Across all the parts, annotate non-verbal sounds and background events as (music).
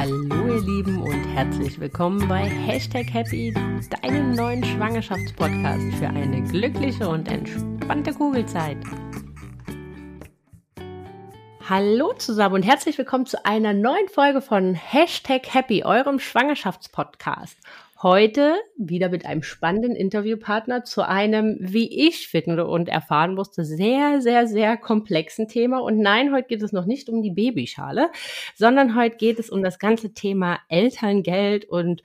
Hallo ihr Lieben und herzlich willkommen bei Hashtag Happy, deinem neuen Schwangerschaftspodcast für eine glückliche und entspannte Kugelzeit. Hallo zusammen und herzlich willkommen zu einer neuen Folge von Hashtag Happy, eurem Schwangerschaftspodcast. Heute wieder mit einem spannenden Interviewpartner zu einem, wie ich finde und erfahren musste, sehr, sehr, sehr komplexen Thema. Und nein, heute geht es noch nicht um die Babyschale, sondern heute geht es um das ganze Thema Elterngeld und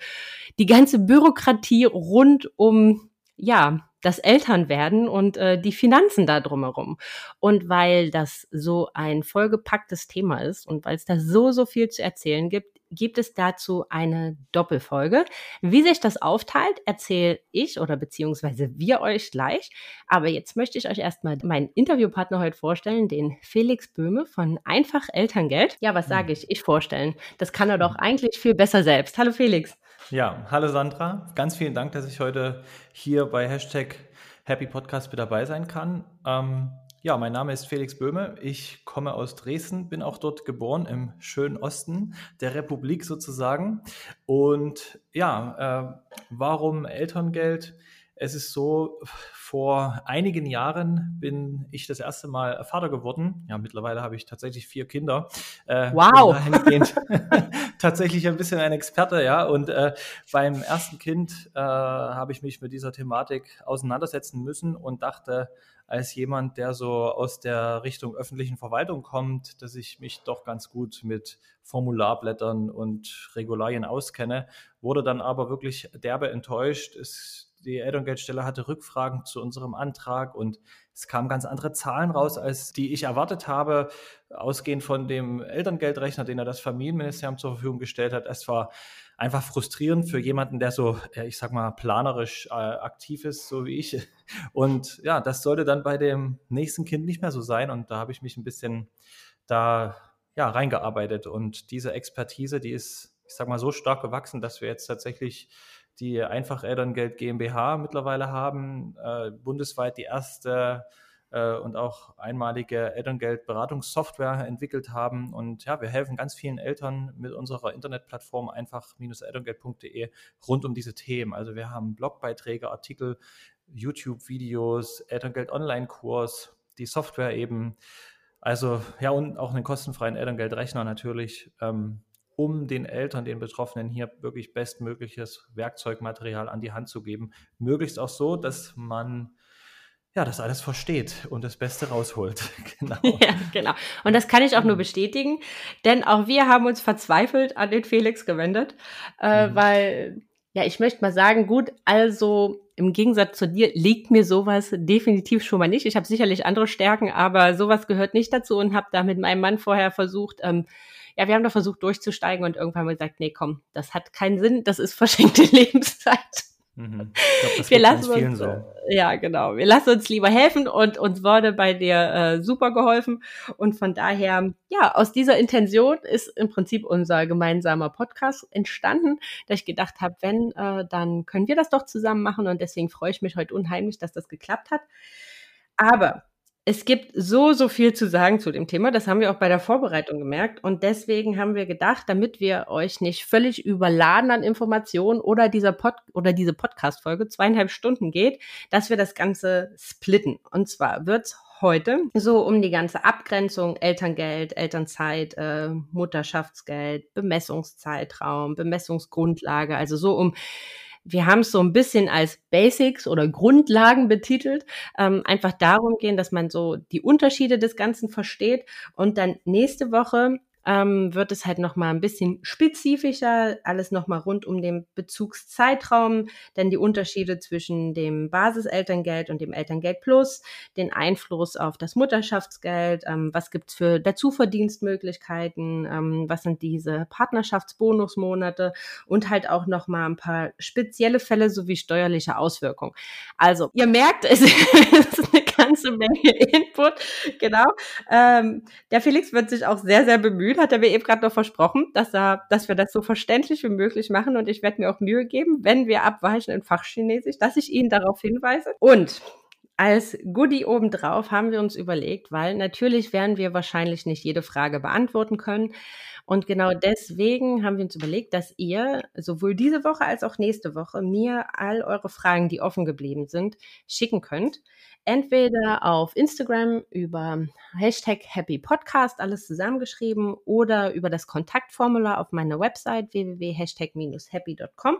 die ganze Bürokratie rund um, ja, das Elternwerden und äh, die Finanzen da drumherum. Und weil das so ein vollgepacktes Thema ist und weil es da so, so viel zu erzählen gibt, gibt es dazu eine Doppelfolge. Wie sich das aufteilt, erzähle ich oder beziehungsweise wir euch gleich. Aber jetzt möchte ich euch erstmal meinen Interviewpartner heute vorstellen, den Felix Böhme von Einfach Elterngeld. Ja, was sage ich? Ich vorstellen. Das kann er doch eigentlich viel besser selbst. Hallo Felix. Ja, hallo Sandra. Ganz vielen Dank, dass ich heute hier bei Hashtag Happy Podcast mit dabei sein kann. Ähm, ja, mein Name ist Felix Böhme. Ich komme aus Dresden, bin auch dort geboren im schönen Osten der Republik sozusagen. Und ja, äh, warum Elterngeld? Es ist so, vor einigen Jahren bin ich das erste Mal Vater geworden. Ja, mittlerweile habe ich tatsächlich vier Kinder. Äh, wow! (laughs) (laughs) tatsächlich ein bisschen ein Experte, ja. Und äh, beim ersten Kind äh, habe ich mich mit dieser Thematik auseinandersetzen müssen und dachte, als jemand, der so aus der Richtung öffentlichen Verwaltung kommt, dass ich mich doch ganz gut mit Formularblättern und Regularien auskenne, wurde dann aber wirklich derbe enttäuscht. Es, die Elterngeldstelle hatte Rückfragen zu unserem Antrag und es kamen ganz andere Zahlen raus, als die ich erwartet habe, ausgehend von dem Elterngeldrechner, den er das Familienministerium zur Verfügung gestellt hat. Es war einfach frustrierend für jemanden, der so, ich sag mal, planerisch äh, aktiv ist, so wie ich. Und ja, das sollte dann bei dem nächsten Kind nicht mehr so sein. Und da habe ich mich ein bisschen da ja, reingearbeitet. Und diese Expertise, die ist, ich sag mal, so stark gewachsen, dass wir jetzt tatsächlich die Einfach-Elterngeld GmbH mittlerweile haben, äh, bundesweit die erste äh, und auch einmalige Elterngeldberatungssoftware entwickelt haben. Und ja, wir helfen ganz vielen Eltern mit unserer Internetplattform einfach-elterngeld.de rund um diese Themen. Also wir haben Blogbeiträge, Artikel, YouTube-Videos, Elterngeld-Online-Kurs, die Software eben. Also ja, und auch einen kostenfreien Elterngeldrechner natürlich, ähm, um den Eltern, den Betroffenen hier wirklich bestmögliches Werkzeugmaterial an die Hand zu geben. Möglichst auch so, dass man ja, das alles versteht und das Beste rausholt. (laughs) genau. (laughs) Ja, genau. Und das kann ich auch nur bestätigen, denn auch wir haben uns verzweifelt an den Felix gewendet, äh, mhm. weil, ja, ich möchte mal sagen, gut, also im Gegensatz zu dir liegt mir sowas definitiv schon mal nicht. Ich habe sicherlich andere Stärken, aber sowas gehört nicht dazu und habe da mit meinem Mann vorher versucht, ähm, ja, wir haben da versucht durchzusteigen und irgendwann haben wir gesagt, nee, komm, das hat keinen Sinn, das ist verschenkte (laughs) Lebenszeit. Mhm. Glaub, wir lassen uns, so. ja genau, wir lassen uns lieber helfen und uns wurde bei dir äh, super geholfen und von daher, ja, aus dieser Intention ist im Prinzip unser gemeinsamer Podcast entstanden, da ich gedacht habe, wenn, äh, dann können wir das doch zusammen machen und deswegen freue ich mich heute unheimlich, dass das geklappt hat. Aber es gibt so, so viel zu sagen zu dem Thema. Das haben wir auch bei der Vorbereitung gemerkt. Und deswegen haben wir gedacht, damit wir euch nicht völlig überladen an Informationen oder dieser Pod oder diese Podcast-Folge zweieinhalb Stunden geht, dass wir das Ganze splitten. Und zwar wird's heute so um die ganze Abgrenzung Elterngeld, Elternzeit, äh, Mutterschaftsgeld, Bemessungszeitraum, Bemessungsgrundlage, also so um wir haben es so ein bisschen als Basics oder Grundlagen betitelt, ähm, einfach darum gehen, dass man so die Unterschiede des Ganzen versteht. Und dann nächste Woche ähm, wird es halt noch mal ein bisschen spezifischer, alles noch mal rund um den Bezugszeitraum, dann die Unterschiede zwischen dem Basiselterngeld und dem Elterngeld Plus, den Einfluss auf das Mutterschaftsgeld, ähm, was gibt's für Dazuverdienstmöglichkeiten, ähm, was sind diese Partnerschaftsbonusmonate und halt auch noch mal ein paar spezielle Fälle sowie steuerliche Auswirkungen. Also, ihr merkt, es (laughs) ist eine ganze Menge (laughs) Input, genau. Ähm, der Felix wird sich auch sehr, sehr bemühen, hat er mir eben gerade noch versprochen, dass, er, dass wir das so verständlich wie möglich machen und ich werde mir auch Mühe geben, wenn wir abweichen in Fachchinesisch, dass ich ihn darauf hinweise. Und als Goodie obendrauf haben wir uns überlegt, weil natürlich werden wir wahrscheinlich nicht jede Frage beantworten können. Und genau deswegen haben wir uns überlegt, dass ihr sowohl diese Woche als auch nächste Woche mir all eure Fragen, die offen geblieben sind, schicken könnt. Entweder auf Instagram über Hashtag Happy Podcast, alles zusammengeschrieben, oder über das Kontaktformular auf meiner Website www.hashtag-happy.com.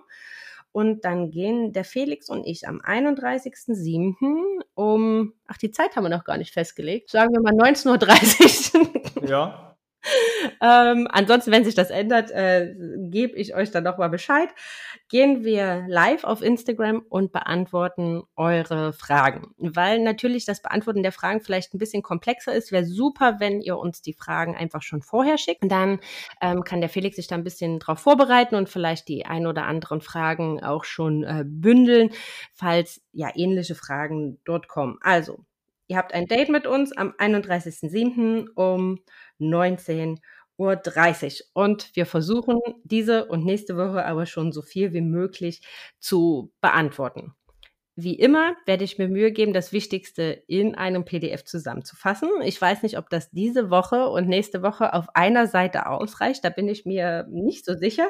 Und dann gehen der Felix und ich am 31.07. um, ach, die Zeit haben wir noch gar nicht festgelegt, sagen wir mal 19.30 Uhr. Ja (laughs) ähm, ansonsten, wenn sich das ändert, äh, gebe ich euch dann nochmal Bescheid. Gehen wir live auf Instagram und beantworten eure Fragen. Weil natürlich das Beantworten der Fragen vielleicht ein bisschen komplexer ist, wäre super, wenn ihr uns die Fragen einfach schon vorher schickt. Dann ähm, kann der Felix sich da ein bisschen drauf vorbereiten und vielleicht die ein oder anderen Fragen auch schon äh, bündeln, falls ja ähnliche Fragen dort kommen. Also, ihr habt ein Date mit uns am 31.07. um 19 Uhr 30. Und wir versuchen diese und nächste Woche aber schon so viel wie möglich zu beantworten. Wie immer werde ich mir Mühe geben, das Wichtigste in einem PDF zusammenzufassen. Ich weiß nicht, ob das diese Woche und nächste Woche auf einer Seite ausreicht. Da bin ich mir nicht so sicher.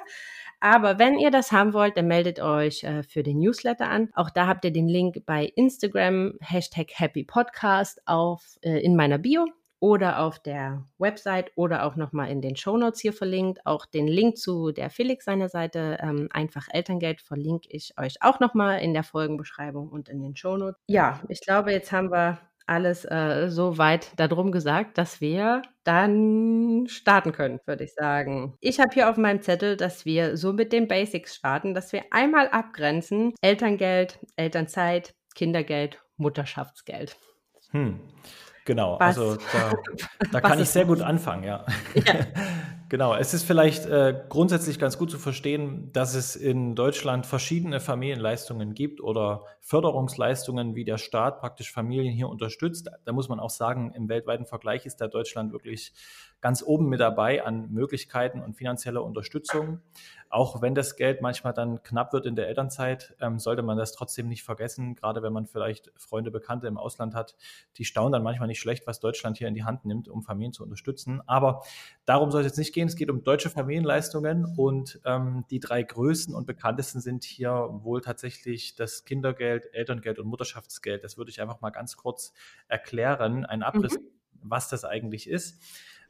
Aber wenn ihr das haben wollt, dann meldet euch äh, für den Newsletter an. Auch da habt ihr den Link bei Instagram, Hashtag Happy Podcast auf, äh, in meiner Bio oder auf der Website oder auch nochmal in den Show Notes hier verlinkt. Auch den Link zu der Felix seiner Seite, ähm, einfach Elterngeld, verlinke ich euch auch nochmal in der Folgenbeschreibung und in den Show Notes. Ja, ich glaube, jetzt haben wir alles äh, so weit darum gesagt, dass wir dann starten können, würde ich sagen. Ich habe hier auf meinem Zettel, dass wir so mit den Basics starten, dass wir einmal abgrenzen Elterngeld, Elternzeit, Kindergeld, Mutterschaftsgeld. Hm. Genau, was, also da, (laughs) da kann ich sehr gut anfangen, ja. ja. (laughs) genau, es ist vielleicht äh, grundsätzlich ganz gut zu verstehen, dass es in Deutschland verschiedene Familienleistungen gibt oder Förderungsleistungen, wie der Staat praktisch Familien hier unterstützt. Da muss man auch sagen, im weltweiten Vergleich ist da Deutschland wirklich ganz oben mit dabei an Möglichkeiten und finanzieller Unterstützung. Auch wenn das Geld manchmal dann knapp wird in der Elternzeit, ähm, sollte man das trotzdem nicht vergessen. Gerade wenn man vielleicht Freunde, Bekannte im Ausland hat, die staunen dann manchmal nicht schlecht, was Deutschland hier in die Hand nimmt, um Familien zu unterstützen. Aber darum soll es jetzt nicht gehen. Es geht um deutsche Familienleistungen und ähm, die drei größten und bekanntesten sind hier wohl tatsächlich das Kindergeld, Elterngeld und Mutterschaftsgeld. Das würde ich einfach mal ganz kurz erklären, ein Abriss, mhm. was das eigentlich ist.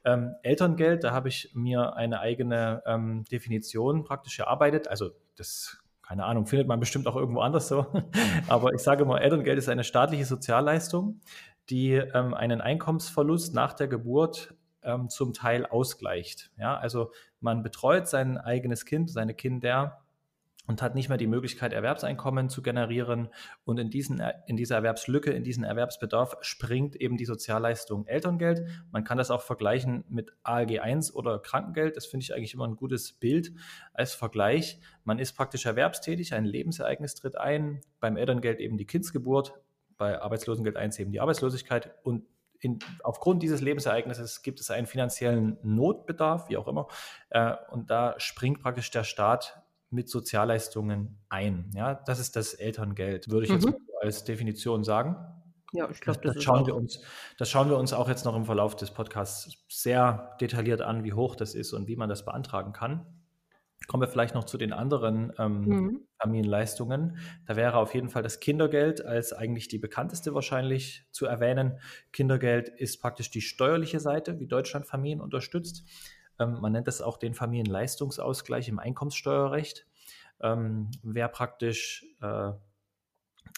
Ähm, Elterngeld, da habe ich mir eine eigene ähm, Definition praktisch erarbeitet. Also das, keine Ahnung, findet man bestimmt auch irgendwo anders so. (laughs) Aber ich sage mal, Elterngeld ist eine staatliche Sozialleistung, die ähm, einen Einkommensverlust nach der Geburt ähm, zum Teil ausgleicht. Ja, also man betreut sein eigenes Kind, seine Kinder und hat nicht mehr die Möglichkeit, Erwerbseinkommen zu generieren. Und in, diesen, in dieser Erwerbslücke, in diesen Erwerbsbedarf springt eben die Sozialleistung Elterngeld. Man kann das auch vergleichen mit ALG 1 oder Krankengeld. Das finde ich eigentlich immer ein gutes Bild als Vergleich. Man ist praktisch erwerbstätig, ein Lebensereignis tritt ein. Beim Elterngeld eben die Kindsgeburt, bei Arbeitslosengeld 1 eben die Arbeitslosigkeit. Und in, aufgrund dieses Lebensereignisses gibt es einen finanziellen Notbedarf, wie auch immer. Äh, und da springt praktisch der Staat mit Sozialleistungen ein. Ja, das ist das Elterngeld, würde ich mhm. jetzt als Definition sagen. Ja, ich glaube, das, das schauen wir uns, das schauen wir uns auch jetzt noch im Verlauf des Podcasts sehr detailliert an, wie hoch das ist und wie man das beantragen kann. Kommen wir vielleicht noch zu den anderen ähm, mhm. Familienleistungen. Da wäre auf jeden Fall das Kindergeld als eigentlich die bekannteste wahrscheinlich zu erwähnen. Kindergeld ist praktisch die steuerliche Seite, wie Deutschland Familien unterstützt. Ähm, man nennt das auch den Familienleistungsausgleich im Einkommenssteuerrecht. Ähm, wer praktisch äh,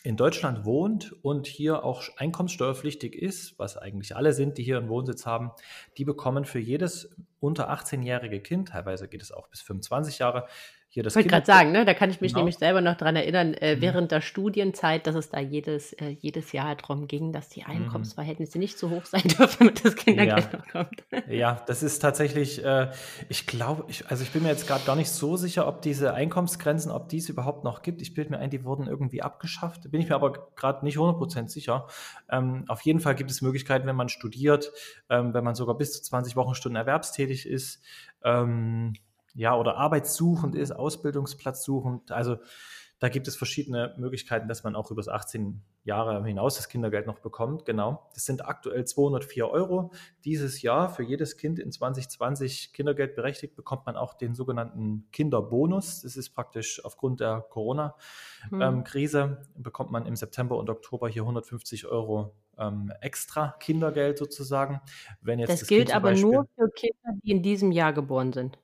in Deutschland wohnt und hier auch einkommenssteuerpflichtig ist, was eigentlich alle sind, die hier einen Wohnsitz haben, die bekommen für jedes unter 18-jährige Kind, teilweise geht es auch bis 25 Jahre, hier das Ich wollte gerade sagen, ne, da kann ich mich genau. nämlich selber noch dran erinnern, äh, mhm. während der Studienzeit, dass es da jedes, äh, jedes Jahr darum ging, dass die mhm. Einkommensverhältnisse mhm. nicht so hoch sein (laughs) dürfen, damit das Kindergeld ja. noch kommt. Ja, das ist tatsächlich, äh, ich glaube, ich, also ich bin mir jetzt gerade gar nicht so sicher, ob diese Einkommensgrenzen, ob die es überhaupt noch gibt. Ich bilde mir ein, die wurden irgendwie abgeschafft. Bin ich mir aber gerade nicht 100% sicher. Ähm, auf jeden Fall gibt es Möglichkeiten, wenn man studiert, ähm, wenn man sogar bis zu 20 Wochenstunden erwerbstätig ist, ähm, ja, oder arbeitssuchend ist, Ausbildungsplatz suchend. Also Da gibt es verschiedene Möglichkeiten, dass man auch über das 18 Jahre hinaus das Kindergeld noch bekommt. Genau. Das sind aktuell 204 Euro. Dieses Jahr für jedes Kind in 2020 Kindergeld berechtigt bekommt man auch den sogenannten Kinderbonus. Das ist praktisch aufgrund der Corona-Krise hm. bekommt man im September und Oktober hier 150 Euro ähm, extra Kindergeld sozusagen. Wenn jetzt das, das gilt aber Beispiel, nur für Kinder, die in diesem Jahr geboren sind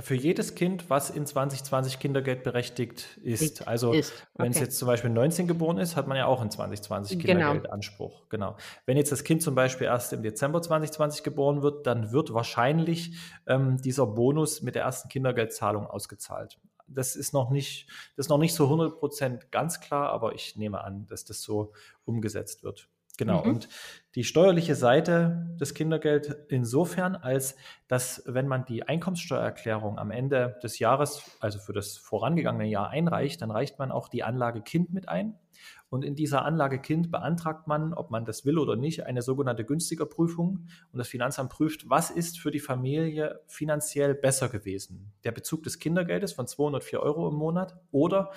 für jedes Kind, was in 2020 Kindergeld berechtigt ist. Also ist. Okay. wenn es jetzt zum Beispiel 19 geboren ist, hat man ja auch in 2020 genau. Kindergeldanspruch. Genau. Wenn jetzt das Kind zum Beispiel erst im Dezember 2020 geboren wird, dann wird wahrscheinlich ähm, dieser Bonus mit der ersten Kindergeldzahlung ausgezahlt. Das ist noch nicht, das ist noch nicht so 100 Prozent ganz klar, aber ich nehme an, dass das so umgesetzt wird. Genau. Mhm. Und die steuerliche Seite des Kindergeld insofern, als dass, wenn man die Einkommenssteuererklärung am Ende des Jahres, also für das vorangegangene Jahr einreicht, dann reicht man auch die Anlage Kind mit ein. Und in dieser Anlage Kind beantragt man, ob man das will oder nicht, eine sogenannte günstiger Prüfung. Und das Finanzamt prüft, was ist für die Familie finanziell besser gewesen. Der Bezug des Kindergeldes von 204 Euro im Monat oder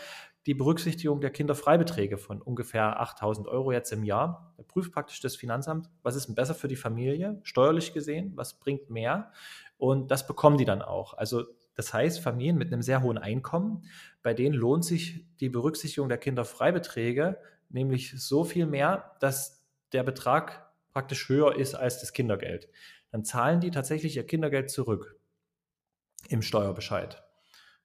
die Berücksichtigung der Kinderfreibeträge von ungefähr 8000 Euro jetzt im Jahr. Da prüft praktisch das Finanzamt, was ist denn besser für die Familie, steuerlich gesehen, was bringt mehr. Und das bekommen die dann auch. Also das heißt, Familien mit einem sehr hohen Einkommen, bei denen lohnt sich die Berücksichtigung der Kinderfreibeträge nämlich so viel mehr, dass der Betrag praktisch höher ist als das Kindergeld. Dann zahlen die tatsächlich ihr Kindergeld zurück im Steuerbescheid.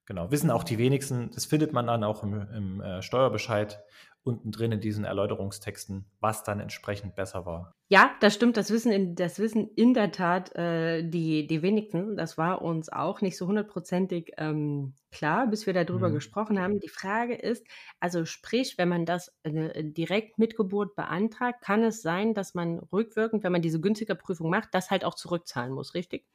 Genau, wissen auch die wenigsten, das findet man dann auch im, im äh, Steuerbescheid unten drin in diesen Erläuterungstexten, was dann entsprechend besser war. Ja, das stimmt. Das wissen in, das wissen in der Tat äh, die, die wenigsten. Das war uns auch nicht so hundertprozentig ähm, klar, bis wir darüber mhm. gesprochen haben. Die Frage ist, also sprich, wenn man das äh, direkt mit Geburt beantragt, kann es sein, dass man rückwirkend, wenn man diese günstige Prüfung macht, das halt auch zurückzahlen muss, richtig?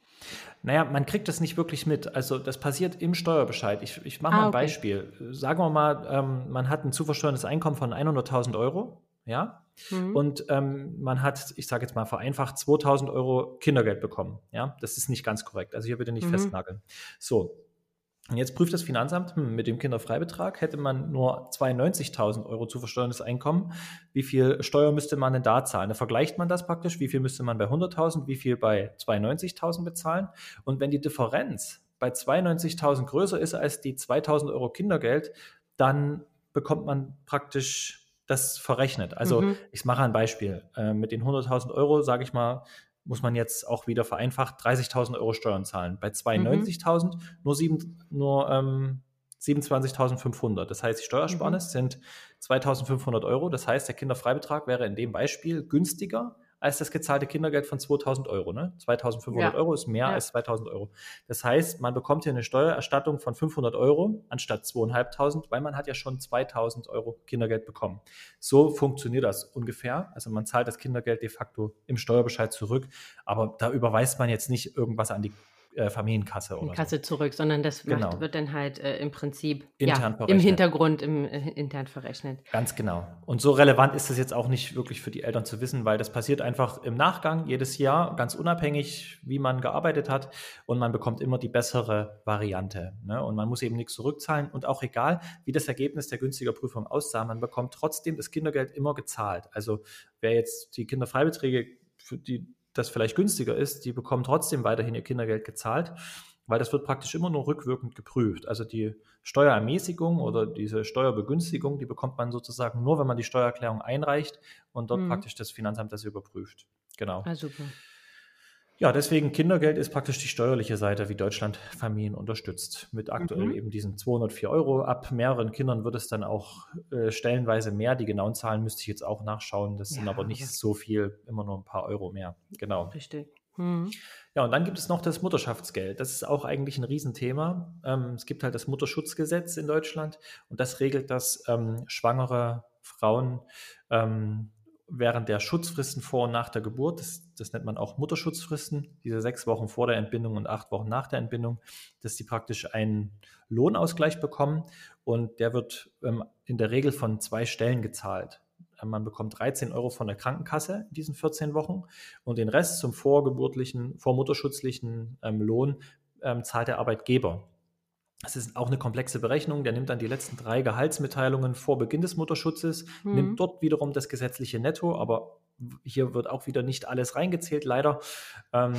Naja, man kriegt das nicht wirklich mit. Also das passiert im Steuerbescheid. Ich, ich mache mal ah, okay. ein Beispiel. Sagen wir mal, ähm, man hat ein zu versteuerndes Einkommen von 100.000 Euro, ja, mhm. und ähm, man hat, ich sage jetzt mal vereinfacht, 2.000 Euro Kindergeld bekommen, ja. Das ist nicht ganz korrekt. Also hier bitte nicht mhm. festnageln. So, und jetzt prüft das Finanzamt, hm, mit dem Kinderfreibetrag hätte man nur 92.000 Euro zu versteuerndes Einkommen. Wie viel Steuer müsste man denn da zahlen? Da vergleicht man das praktisch. Wie viel müsste man bei 100.000, wie viel bei 92.000 bezahlen? Und wenn die Differenz bei 92.000 größer ist als die 2.000 Euro Kindergeld, dann bekommt man praktisch das verrechnet. Also mhm. ich mache ein Beispiel. Äh, mit den 100.000 Euro, sage ich mal, muss man jetzt auch wieder vereinfacht 30.000 Euro Steuern zahlen. Bei 92.000 mhm. nur, nur ähm, 27.500. Das heißt, die Steuersparnis mhm. sind 2.500 Euro. Das heißt, der Kinderfreibetrag wäre in dem Beispiel günstiger als das gezahlte Kindergeld von 2000 Euro. Ne? 2500 ja. Euro ist mehr ja. als 2000 Euro. Das heißt, man bekommt hier eine Steuererstattung von 500 Euro anstatt 2500, weil man hat ja schon 2000 Euro Kindergeld bekommen. So funktioniert das ungefähr. Also man zahlt das Kindergeld de facto im Steuerbescheid zurück, aber da überweist man jetzt nicht irgendwas an die äh, Familienkasse oder Kasse so. zurück, sondern das genau. macht, wird dann halt äh, im Prinzip intern ja, im Hintergrund im, äh, intern verrechnet. Ganz genau. Und so relevant ist es jetzt auch nicht wirklich für die Eltern zu wissen, weil das passiert einfach im Nachgang jedes Jahr, ganz unabhängig, wie man gearbeitet hat. Und man bekommt immer die bessere Variante. Ne? Und man muss eben nichts zurückzahlen. Und auch egal, wie das Ergebnis der günstiger Prüfung aussah, man bekommt trotzdem das Kindergeld immer gezahlt. Also wer jetzt die Kinderfreibeträge für die das vielleicht günstiger ist, die bekommen trotzdem weiterhin ihr Kindergeld gezahlt, weil das wird praktisch immer nur rückwirkend geprüft. Also die Steuerermäßigung oder diese Steuerbegünstigung, die bekommt man sozusagen nur, wenn man die Steuererklärung einreicht und dort mhm. praktisch das Finanzamt das überprüft. Genau. Ah, super. Ja, deswegen Kindergeld ist praktisch die steuerliche Seite, wie Deutschland Familien unterstützt. Mit aktuell mhm. eben diesen 204 Euro. Ab mehreren Kindern wird es dann auch äh, stellenweise mehr. Die genauen Zahlen müsste ich jetzt auch nachschauen. Das ja, sind aber nicht so viel, immer nur ein paar Euro mehr. Genau. Richtig. Mhm. Ja, und dann gibt es noch das Mutterschaftsgeld. Das ist auch eigentlich ein Riesenthema. Ähm, es gibt halt das Mutterschutzgesetz in Deutschland und das regelt, dass ähm, schwangere Frauen ähm, während der Schutzfristen vor und nach der Geburt, das, das, nennt man auch Mutterschutzfristen, diese sechs Wochen vor der Entbindung und acht Wochen nach der Entbindung, dass die praktisch einen Lohnausgleich bekommen und der wird ähm, in der Regel von zwei Stellen gezahlt. Ähm, man bekommt 13 Euro von der Krankenkasse in diesen 14 Wochen und den Rest zum vorgeburtlichen, vormutterschutzlichen ähm, Lohn ähm, zahlt der Arbeitgeber. Das ist auch eine komplexe Berechnung. Der nimmt dann die letzten drei Gehaltsmitteilungen vor Beginn des Mutterschutzes, mhm. nimmt dort wiederum das gesetzliche Netto, aber hier wird auch wieder nicht alles reingezählt, leider. Ähm,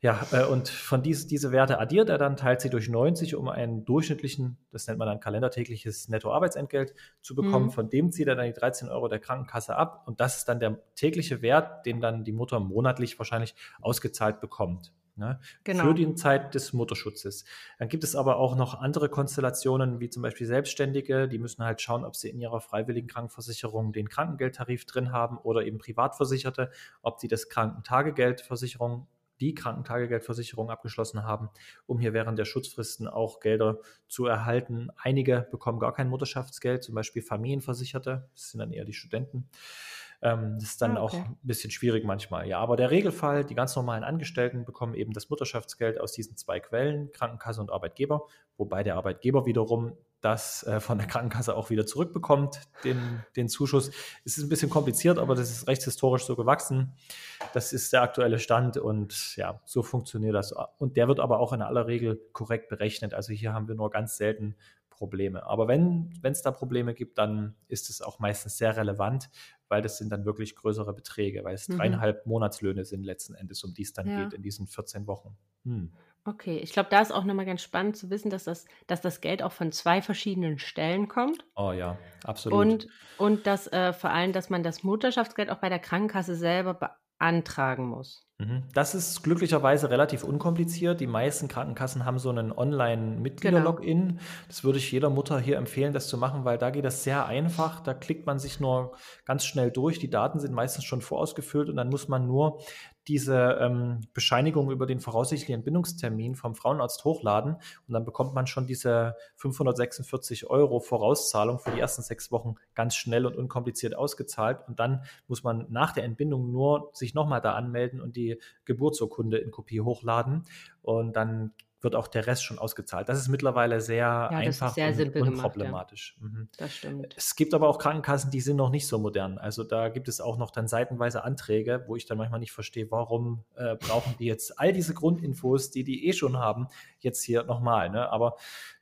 ja, äh, und von dies, diese Werte addiert er dann, teilt sie durch 90, um einen durchschnittlichen, das nennt man dann kalendertägliches Nettoarbeitsentgelt zu bekommen. Mhm. Von dem zieht er dann die 13 Euro der Krankenkasse ab und das ist dann der tägliche Wert, den dann die Mutter monatlich wahrscheinlich ausgezahlt bekommt. Ne, genau. Für die Zeit des Mutterschutzes. Dann gibt es aber auch noch andere Konstellationen, wie zum Beispiel Selbstständige, die müssen halt schauen, ob sie in ihrer freiwilligen Krankenversicherung den Krankengeldtarif drin haben oder eben Privatversicherte, ob sie das Krankentagegeldversicherung die Krankentagegeldversicherung abgeschlossen haben, um hier während der Schutzfristen auch Gelder zu erhalten. Einige bekommen gar kein Mutterschaftsgeld, zum Beispiel Familienversicherte, das sind dann eher die Studenten. Ähm, das ist dann ah, okay. auch ein bisschen schwierig manchmal. Ja, aber der Regelfall, die ganz normalen Angestellten bekommen eben das Mutterschaftsgeld aus diesen zwei Quellen, Krankenkasse und Arbeitgeber, wobei der Arbeitgeber wiederum das äh, von der Krankenkasse auch wieder zurückbekommt, den, den Zuschuss. Es ist ein bisschen kompliziert, aber das ist rechtshistorisch so gewachsen. Das ist der aktuelle Stand und ja, so funktioniert das. Und der wird aber auch in aller Regel korrekt berechnet. Also hier haben wir nur ganz selten Probleme. Aber wenn es da Probleme gibt, dann ist es auch meistens sehr relevant, weil das sind dann wirklich größere Beträge, weil es mhm. dreieinhalb Monatslöhne sind letzten Endes, um die es dann ja. geht in diesen 14 Wochen. Hm. Okay, ich glaube, da ist auch nochmal ganz spannend zu wissen, dass das, dass das Geld auch von zwei verschiedenen Stellen kommt. Oh ja, absolut. Und, und dass äh, vor allem, dass man das Mutterschaftsgeld auch bei der Krankenkasse selber beantragen muss. Mhm. Das ist glücklicherweise relativ unkompliziert. Die meisten Krankenkassen haben so einen Online-Mitglieder-Login. Genau. Das würde ich jeder Mutter hier empfehlen, das zu machen, weil da geht das sehr einfach. Da klickt man sich nur ganz schnell durch. Die Daten sind meistens schon vorausgefüllt und dann muss man nur diese ähm, Bescheinigung über den voraussichtlichen Entbindungstermin vom Frauenarzt hochladen und dann bekommt man schon diese 546 Euro Vorauszahlung für die ersten sechs Wochen ganz schnell und unkompliziert ausgezahlt und dann muss man nach der Entbindung nur sich nochmal da anmelden und die Geburtsurkunde in Kopie hochladen und dann wird auch der Rest schon ausgezahlt. Das ist mittlerweile sehr ja, einfach sehr und unproblematisch. Ja. mhm. Das stimmt. Es gibt aber auch Krankenkassen, die sind noch nicht so modern. Also da gibt es auch noch dann seitenweise Anträge, wo ich dann manchmal nicht verstehe, warum äh, brauchen die jetzt all diese Grundinfos, die die eh schon haben, jetzt hier nochmal. Ne? Aber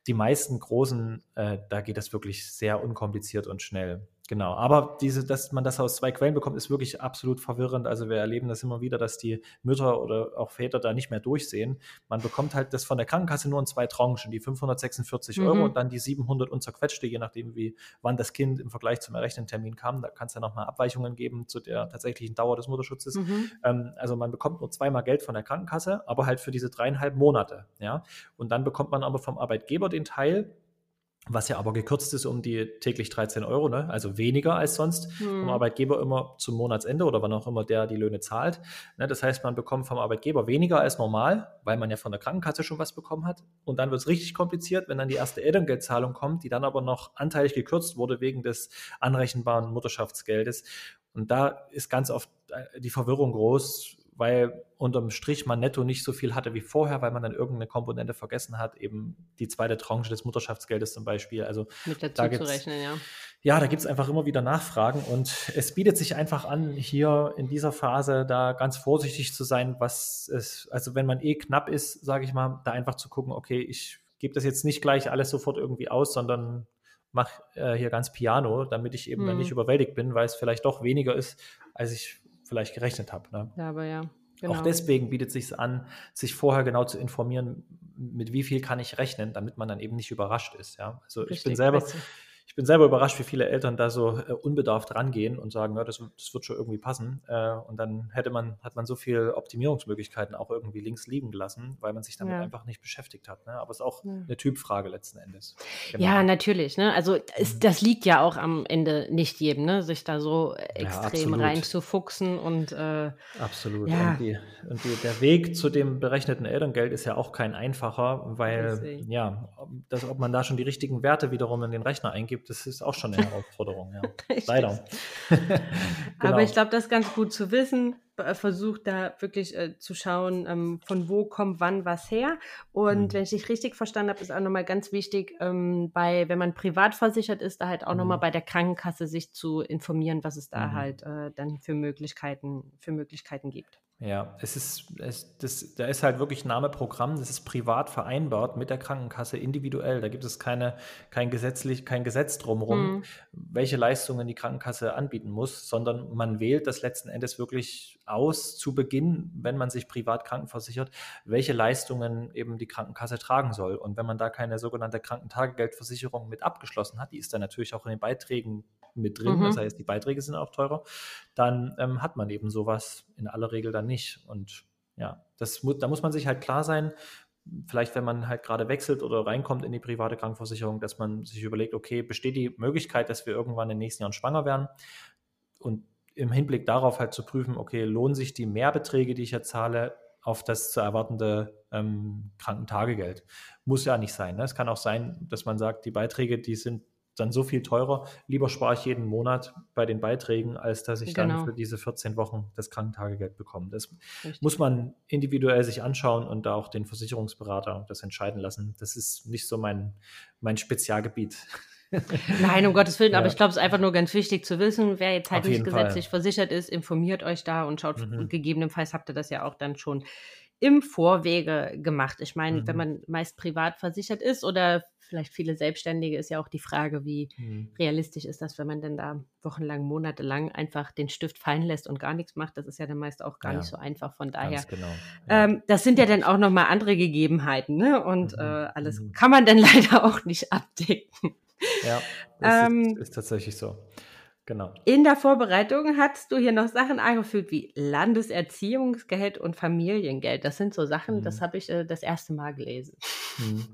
die meisten großen, äh, da geht das wirklich sehr unkompliziert und schnell. Genau, aber diese, dass man das aus zwei Quellen bekommt, ist wirklich absolut verwirrend. Also wir erleben das immer wieder, dass die Mütter oder auch Väter da nicht mehr durchsehen. Man bekommt halt das von der Krankenkasse nur in zwei Tranchen, die 546 mhm. Euro und dann die 700 und zerquetschte, je nachdem, wie wann das Kind im Vergleich zum errechneten Termin kam. Da kann es ja nochmal Abweichungen geben zu der tatsächlichen Dauer des Mutterschutzes. Mhm. Ähm, also man bekommt nur zweimal Geld von der Krankenkasse, aber halt für diese dreieinhalb Monate. Ja, und dann bekommt man aber vom Arbeitgeber den Teil, was ja aber gekürzt ist um die täglich 13 Euro, ne? also weniger als sonst, hm. vom Arbeitgeber immer zum Monatsende oder wann auch immer der die Löhne zahlt. Ne? Das heißt, man bekommt vom Arbeitgeber weniger als normal, weil man ja von der Krankenkasse schon was bekommen hat. Und dann wird es richtig kompliziert, wenn dann die erste Elterngeldzahlung kommt, die dann aber noch anteilig gekürzt wurde wegen des anrechenbaren Mutterschaftsgeldes. Und da ist ganz oft äh, die Verwirrung groß, weil unterm Strich man netto nicht so viel hatte wie vorher, weil man dann irgendeine Komponente vergessen hat, eben die zweite Tranche des Mutterschaftsgeldes zum Beispiel. Also mit dazu zu rechnen, ja. Ja, da gibt es einfach immer wieder Nachfragen und es bietet sich einfach an, hier in dieser Phase da ganz vorsichtig zu sein, was es, also wenn man eh knapp ist, sage ich mal, da einfach zu gucken, okay, ich gebe das jetzt nicht gleich alles sofort irgendwie aus, sondern mache äh, hier ganz Piano, damit ich eben mhm. dann nicht überwältigt bin, weil es vielleicht doch weniger ist, als ich vielleicht gerechnet habe. Ne? Ja, aber ja. Genau. Auch deswegen bietet es sich an, sich vorher genau zu informieren, mit wie viel kann ich rechnen, damit man dann eben nicht überrascht ist. Ja? Also Richtig, ich bin selber, richtig ich bin selber überrascht, wie viele Eltern da so äh, unbedarft rangehen und sagen, ja, das, das wird schon irgendwie passen. Äh, und dann hätte man, hat man so viele Optimierungsmöglichkeiten auch irgendwie links liegen gelassen, weil man sich damit ja. einfach nicht beschäftigt hat. Ne? Aber es ist auch ja. eine Typfrage letzten Endes. Genau. Ja, natürlich. Ne? Also es, mhm. das liegt ja auch am Ende nicht jedem, ne? sich da so extrem ja, reinzufuchsen und äh, absolut. Ja. Und, die, und die, der Weg zu dem berechneten Elterngeld ist ja auch kein einfacher, weil Deswegen. ja, das, ob man da schon die richtigen Werte wiederum in den Rechner eingibt, gibt, das ist auch schon eine (laughs) Herausforderung, ja. Leider. (laughs) (laughs) genau. Aber ich glaube, das ist ganz gut zu wissen. Versucht da wirklich äh, zu schauen, ähm, von wo kommt wann was her. Und mhm. wenn ich dich richtig verstanden habe, ist auch nochmal ganz wichtig, ähm, bei, wenn man privat versichert ist, da halt auch mhm. nochmal bei der Krankenkasse sich zu informieren, was es da mhm. halt äh, dann für Möglichkeiten, für Möglichkeiten gibt. Ja, es ist, es, das, da ist halt wirklich Name Programm, das ist privat vereinbart mit der Krankenkasse individuell. Da gibt es keine, kein, gesetzlich, kein Gesetz drumherum, mhm. welche Leistungen die Krankenkasse anbieten muss, sondern man wählt das letzten Endes wirklich aus zu Beginn, wenn man sich privat krankenversichert, welche Leistungen eben die Krankenkasse tragen soll. Und wenn man da keine sogenannte Krankentagegeldversicherung mit abgeschlossen hat, die ist dann natürlich auch in den Beiträgen mit drin, mhm. das heißt, die Beiträge sind auch teurer, dann ähm, hat man eben sowas in aller Regel dann nicht. Und ja, das da muss man sich halt klar sein, vielleicht wenn man halt gerade wechselt oder reinkommt in die private Krankenversicherung, dass man sich überlegt, okay, besteht die Möglichkeit, dass wir irgendwann in den nächsten Jahren schwanger werden? Und im Hinblick darauf halt zu prüfen, okay, lohnen sich die Mehrbeträge, die ich jetzt zahle, auf das zu erwartende ähm, Krankentagegeld? Muss ja nicht sein. Ne? Es kann auch sein, dass man sagt, die Beiträge, die sind dann so viel teurer. Lieber spare ich jeden Monat bei den Beiträgen, als dass ich genau. dann für diese 14 Wochen das Krankentagegeld bekomme. Das Richtig. muss man individuell sich anschauen und da auch den Versicherungsberater das entscheiden lassen. Das ist nicht so mein, mein Spezialgebiet. (laughs) Nein, um Gottes Willen, ja. aber ich glaube, es ist einfach nur ganz wichtig zu wissen, wer jetzt halt nicht gesetzlich Fall. versichert ist, informiert euch da und schaut, mhm. gegebenenfalls habt ihr das ja auch dann schon im Vorwege gemacht. Ich meine, mhm. wenn man meist privat versichert ist oder vielleicht viele Selbstständige, ist ja auch die Frage, wie mhm. realistisch ist das, wenn man denn da wochenlang, monatelang einfach den Stift fallen lässt und gar nichts macht. Das ist ja dann meist auch gar ja. nicht so einfach. Von daher, genau. ja. ähm, das sind ja dann auch nochmal andere Gegebenheiten. Ne? Und mhm. äh, alles mhm. kann man dann (laughs) leider auch nicht abdecken. Ja, das ähm, ist, ist tatsächlich so. Genau. In der Vorbereitung hast du hier noch Sachen eingefügt wie Landeserziehungsgeld und Familiengeld. Das sind so Sachen, mhm. das habe ich äh, das erste Mal gelesen. Mhm.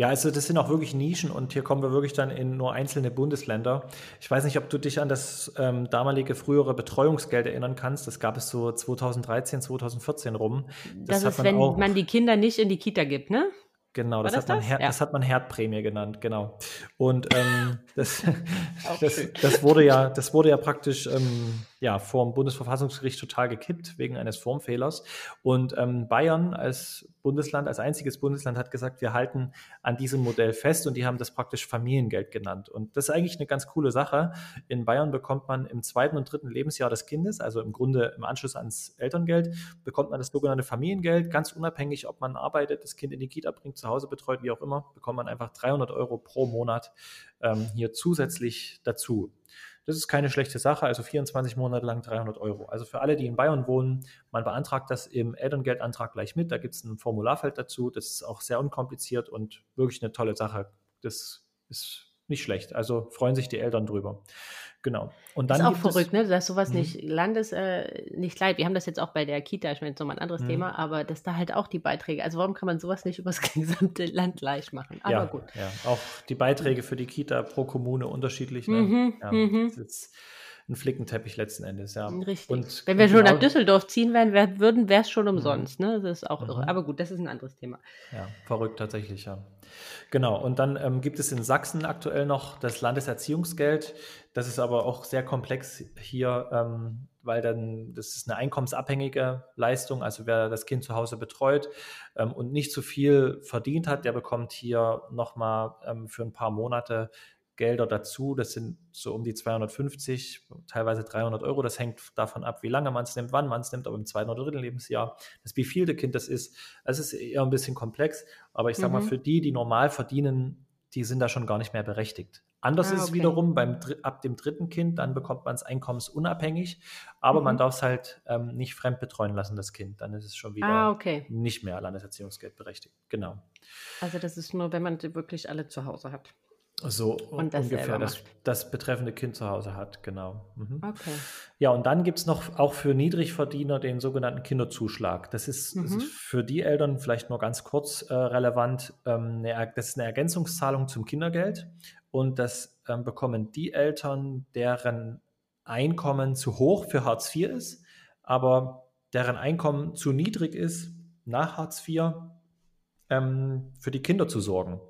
Ja, also das sind auch wirklich Nischen und hier kommen wir wirklich dann in nur einzelne Bundesländer. Ich weiß nicht, ob du dich an das ähm, damalige frühere Betreuungsgeld erinnern kannst. Das gab es so 2013, 2014 rum. Das, das ist, wenn man die Kinder nicht in die Kita gibt, ne? Genau, das, das, hat man das? Ja. das hat man Herdprämie genannt, genau. Und ähm, (laughs) das, das, das, wurde ja, das wurde ja praktisch ähm, ja, vor dem Bundesverfassungsgericht total gekippt wegen eines Formfehlers. Und ähm, Bayern als Bundesland, als einziges Bundesland hat gesagt, wir halten an diesem Modell fest und die haben das praktisch Familiengeld genannt. Und das ist eigentlich eine ganz coole Sache. In Bayern bekommt man im zweiten und dritten Lebensjahr des Kindes, also im Grunde im Anschluss ans Elterngeld, bekommt man das sogenannte Familiengeld, ganz unabhängig, ob man arbeitet, das Kind in die Kita bringt, zu Hause betreut, wie auch immer, bekommt man einfach 300 Euro pro Monat ähm, hier zusätzlich dazu. Das ist keine schlechte Sache, also 24 Monate lang 300 Euro. Also für alle, die in Bayern wohnen, man beantragt das im Elterngeldantrag gleich mit. Da gibt es ein Formularfeld dazu. Das ist auch sehr unkompliziert und wirklich eine tolle Sache. Das ist nicht schlecht. Also freuen sich die Eltern drüber. Genau. Und dann ist auch verrückt, ne? dass sowas mhm. nicht Landes, äh, nicht leid. Wir haben das jetzt auch bei der Kita, ich meine, jetzt nochmal ein anderes mhm. Thema, aber dass da halt auch die Beiträge, also warum kann man sowas nicht übers (laughs) gesamte Land gleich machen? Aber ja, gut. Ja, auch die Beiträge für die Kita pro Kommune unterschiedlich. Ne? Mhm, ja, mhm. das ist ein Flickenteppich letzten Endes, ja. Richtig. Und Wenn wir schon nach Düsseldorf ziehen werden, wär, würden, wäre es schon mhm. umsonst, ne? Das ist auch irre. Aber gut, das ist ein anderes Thema. Ja, verrückt tatsächlich, ja. Genau, und dann ähm, gibt es in Sachsen aktuell noch das Landeserziehungsgeld. Das ist aber auch sehr komplex hier, ähm, weil dann das ist eine einkommensabhängige Leistung. Also wer das Kind zu Hause betreut ähm, und nicht zu viel verdient hat, der bekommt hier nochmal ähm, für ein paar Monate Gelder dazu. Das sind so um die 250, teilweise 300 Euro. Das hängt davon ab, wie lange man es nimmt, wann man es nimmt, aber im zweiten oder dritten Lebensjahr, das wie viel der Kind das ist. Es ist eher ein bisschen komplex, aber ich sage mhm. mal, für die, die normal verdienen, die sind da schon gar nicht mehr berechtigt. Anders ah, ist es wiederum beim ab dem dritten Kind, dann bekommt man es einkommensunabhängig, aber mhm. man darf es halt ähm, nicht fremd betreuen lassen, das Kind. Dann ist es schon wieder ah, okay. nicht mehr Landeserziehungsgeld berechtigt. Genau. Also das ist nur, wenn man wirklich alle zu Hause hat. So und das ungefähr das, das, betreffende Kind zu Hause hat, genau. Mhm. Okay. Ja, und dann gibt es noch auch für Niedrigverdiener den sogenannten Kinderzuschlag. Das ist, mhm. das ist für die Eltern vielleicht nur ganz kurz äh, relevant. Ähm, eine, das ist eine Ergänzungszahlung zum Kindergeld und das ähm, bekommen die Eltern, deren Einkommen zu hoch für Hartz IV ist, aber deren Einkommen zu niedrig ist, nach Hartz IV ähm, für die Kinder zu sorgen.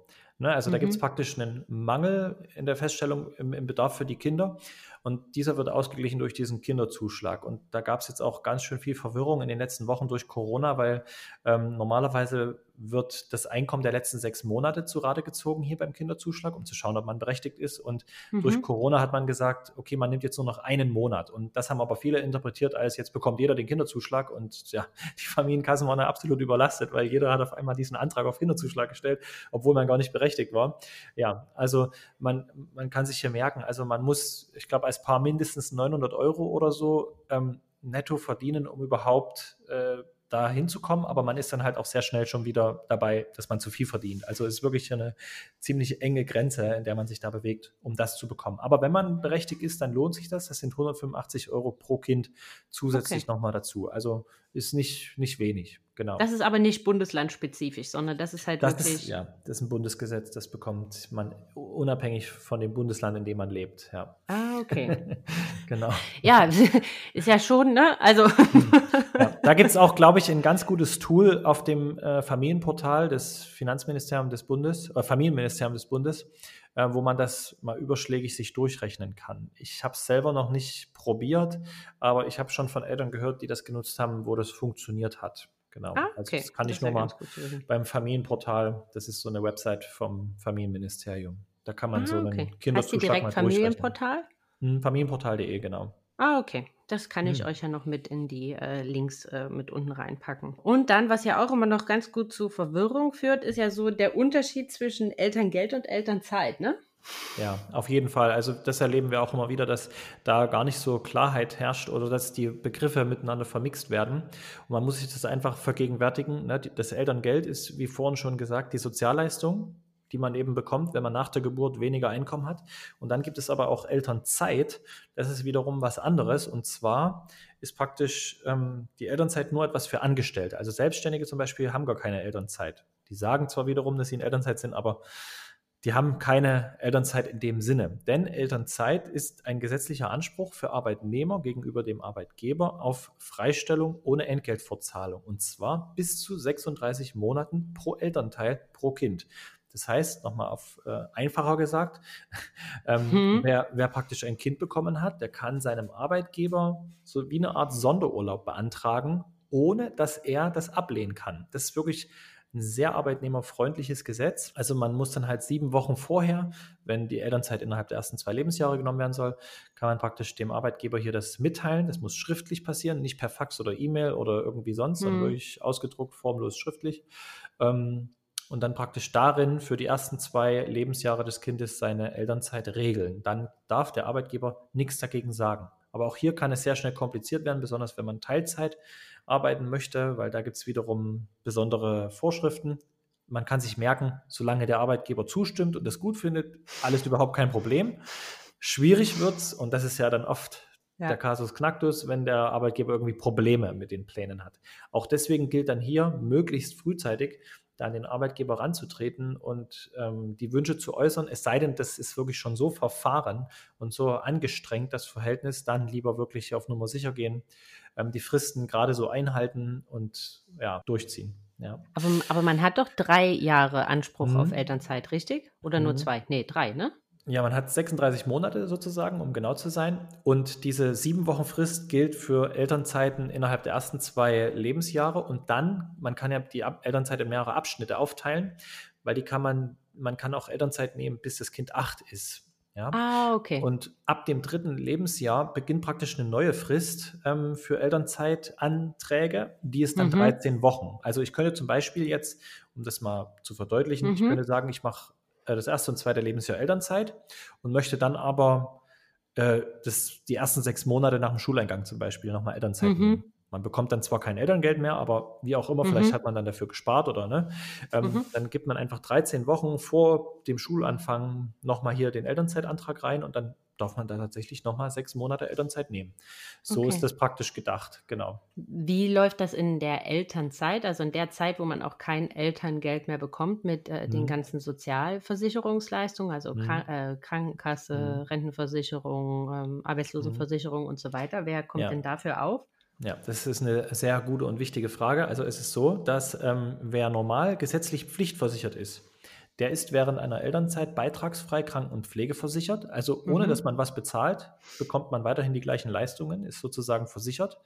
Ne? Also mhm. da gibt es praktisch einen Mangel in der Feststellung im, im, Bedarf für die Kinder und dieser wird ausgeglichen durch diesen Kinderzuschlag. Und da gab es jetzt auch ganz schön viel Verwirrung in den letzten Wochen durch Corona, weil ähm, normalerweise wird das Einkommen der letzten sechs Monate zu Rate gezogen hier beim Kinderzuschlag, um zu schauen, ob man berechtigt ist. Und mhm. durch Corona hat man gesagt, okay, man nimmt jetzt nur noch einen Monat. Und das haben aber viele interpretiert als, jetzt bekommt jeder den Kinderzuschlag. Und ja, (laughs) die Familienkassen waren absolut überlastet, weil jeder hat auf einmal diesen Antrag auf Kinderzuschlag gestellt, obwohl man gar nicht berechtigt war. Ja, also man, man kann sich hier merken, also man muss, ich glaube, als Paar mindestens 900 Euro oder so ähm, netto verdienen, um überhaupt äh, da hinzukommen, aber man ist dann halt auch sehr schnell schon wieder dabei, dass man zu viel verdient. Also es ist wirklich eine ziemlich enge Grenze, in der man sich da bewegt, um das zu bekommen. Aber wenn man berechtigt ist, dann lohnt sich das. Das sind 185 Euro pro Kind zusätzlich okay. nochmal dazu. Also ist nicht, nicht wenig. Genau. Das ist aber nicht bundeslandspezifisch, sondern das ist halt das wirklich. Ist, ja, das ist ein Bundesgesetz, das bekommt man unabhängig von dem Bundesland, in dem man lebt. Ja. Ah, okay. (laughs) genau. Ja, (laughs) ist ja schon, ne? Also. ja, da gibt es auch, glaube ich, ein ganz gutes Tool auf dem äh, Familienportal des Finanzministeriums des Bundes, äh, Familienministerium des Bundes, äh, wo man das mal überschlägig sich durchrechnen kann. Ich habe es selber noch nicht probiert, aber ich habe schon von Eltern gehört, die das genutzt haben, wo das funktioniert hat. Genau. Ah, also okay. Also das kann das ich nur mal beim Familienportal, das ist so eine Website vom Familienministerium. Da kann man ah, so einen okay. Kinderzuschlag direkt Familienportal? Hm, Familienportal.de, genau. Ah, okay. Das kann ich hm. euch ja noch mit in die äh, Links äh, mit unten reinpacken. Und dann, was ja auch immer noch ganz gut zu Verwirrung führt, ist ja so der Unterschied zwischen Elterngeld und Elternzeit, ne? Ja, auf jeden Fall. Also das erleben wir auch immer wieder, dass da gar nicht so Klarheit herrscht oder dass die Begriffe miteinander vermixt werden. Und man muss sich das einfach vergegenwärtigen. Ne? Das Elterngeld ist, wie vorhin schon gesagt, die Sozialleistung, die man eben bekommt, wenn man nach der Geburt weniger Einkommen hat. Und dann gibt es aber auch Elternzeit. Das ist wiederum was anderes. Und zwar ist praktisch ähm, die Elternzeit nur etwas für Angestellte. Also Selbstständige zum Beispiel haben gar keine Elternzeit. Die sagen zwar wiederum, dass sie in Elternzeit sind, aber die haben keine Elternzeit in dem Sinne. Denn Elternzeit ist ein gesetzlicher Anspruch für Arbeitnehmer gegenüber dem Arbeitgeber auf Freistellung ohne Entgeltfortzahlung. Und zwar bis zu 36 Monaten pro Elternteil pro Kind. Das heißt, nochmal auf äh, einfacher gesagt, (laughs) ähm, hm. wer, wer praktisch ein Kind bekommen hat, der kann seinem Arbeitgeber so wie eine Art Sonderurlaub beantragen, ohne dass er das ablehnen kann. Das ist wirklich ein sehr arbeitnehmerfreundliches Gesetz. Also man muss dann halt sieben Wochen vorher, wenn die Elternzeit innerhalb der ersten zwei Lebensjahre genommen werden soll, kann man praktisch dem Arbeitgeber hier das mitteilen. Das muss schriftlich passieren, nicht per Fax oder E-Mail oder irgendwie sonst, mhm. sondern wirklich ausgedruckt, formlos schriftlich. Ähm, und dann praktisch darin für die ersten zwei Lebensjahre des Kindes seine Elternzeit regeln. Dann darf der Arbeitgeber nichts dagegen sagen. Aber auch hier kann es sehr schnell kompliziert werden, besonders wenn man Teilzeit arbeiten möchte, weil da gibt es wiederum besondere Vorschriften. Man kann sich merken, solange der Arbeitgeber zustimmt und das gut findet, alles überhaupt kein Problem. Schwierig wird es, und das ist ja dann oft ja. der Kasus Knacktus, wenn der Arbeitgeber irgendwie Probleme mit den Plänen hat. Auch deswegen gilt dann hier möglichst frühzeitig da an den Arbeitgeber ranzutreten und ähm, die Wünsche zu äußern, es sei denn, das ist wirklich schon so verfahren und so angestrengt, das Verhältnis, dann lieber wirklich auf Nummer sicher gehen, ähm, die Fristen gerade so einhalten und ja, durchziehen. Ja. Aber, aber man hat doch drei Jahre Anspruch mhm. auf Elternzeit, richtig? Oder mhm. nur zwei? Nee, drei, ne? Ja, man hat 36 Monate sozusagen, um genau zu sein. Und diese sieben Wochen Frist gilt für Elternzeiten innerhalb der ersten zwei Lebensjahre. Und dann, man kann ja die Elternzeit in mehrere Abschnitte aufteilen, weil die kann man, man kann auch Elternzeit nehmen, bis das Kind acht ist. Ja? Ah, okay. Und ab dem dritten Lebensjahr beginnt praktisch eine neue Frist ähm, für Elternzeitanträge. Die ist dann mhm. 13 Wochen. Also ich könnte zum Beispiel jetzt, um das mal zu verdeutlichen, mhm. ich könnte sagen, ich mache äh, das erste und zweite Lebensjahr Elternzeit und möchte dann aber äh, das, die ersten sechs Monate nach dem Schuleingang zum Beispiel nochmal Elternzeit mhm. nehmen. Man bekommt dann zwar kein Elterngeld mehr, aber wie auch immer, mhm. vielleicht hat man dann dafür gespart oder ne? Ähm, mhm. Dann gibt man einfach 13 Wochen vor dem Schulanfang nochmal hier den Elternzeitantrag rein und dann darf man da tatsächlich nochmal sechs Monate Elternzeit nehmen. So okay. ist das praktisch gedacht, genau. Wie läuft das in der Elternzeit, also in der Zeit, wo man auch kein Elterngeld mehr bekommt mit äh, den mhm. ganzen Sozialversicherungsleistungen, also mhm. Krank äh, Krankenkasse, mhm. Rentenversicherung, ähm, Arbeitslosenversicherung mhm. und so weiter? Wer kommt ja. denn dafür auf? Ja, das ist eine sehr gute und wichtige Frage. Also es ist so, dass ähm, wer normal gesetzlich pflichtversichert ist, der ist während einer Elternzeit beitragsfrei kranken- und pflegeversichert. Also ohne, mhm. dass man was bezahlt, bekommt man weiterhin die gleichen Leistungen, ist sozusagen versichert.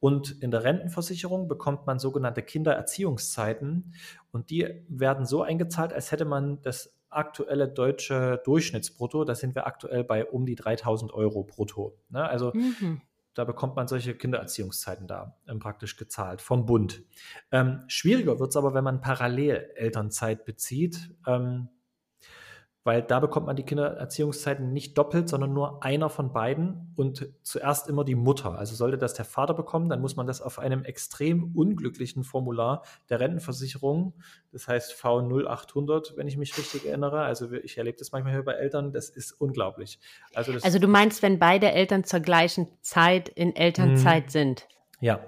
Und in der Rentenversicherung bekommt man sogenannte Kindererziehungszeiten und die werden so eingezahlt, als hätte man das aktuelle deutsche Durchschnittsbrutto. Da sind wir aktuell bei um die 3000 Euro brutto. Ne? Also mhm. Da bekommt man solche Kindererziehungszeiten da ähm, praktisch gezahlt vom Bund. Ähm, schwieriger wird es aber, wenn man parallel Elternzeit bezieht. Ähm, weil da bekommt man die Kindererziehungszeiten nicht doppelt, sondern nur einer von beiden und zuerst immer die Mutter. Also sollte das der Vater bekommen, dann muss man das auf einem extrem unglücklichen Formular der Rentenversicherung, das heißt V0800, wenn ich mich richtig erinnere. Also ich erlebe das manchmal hier bei Eltern, das ist unglaublich. Also, also du meinst, wenn beide Eltern zur gleichen Zeit in Elternzeit hm. sind? Ja,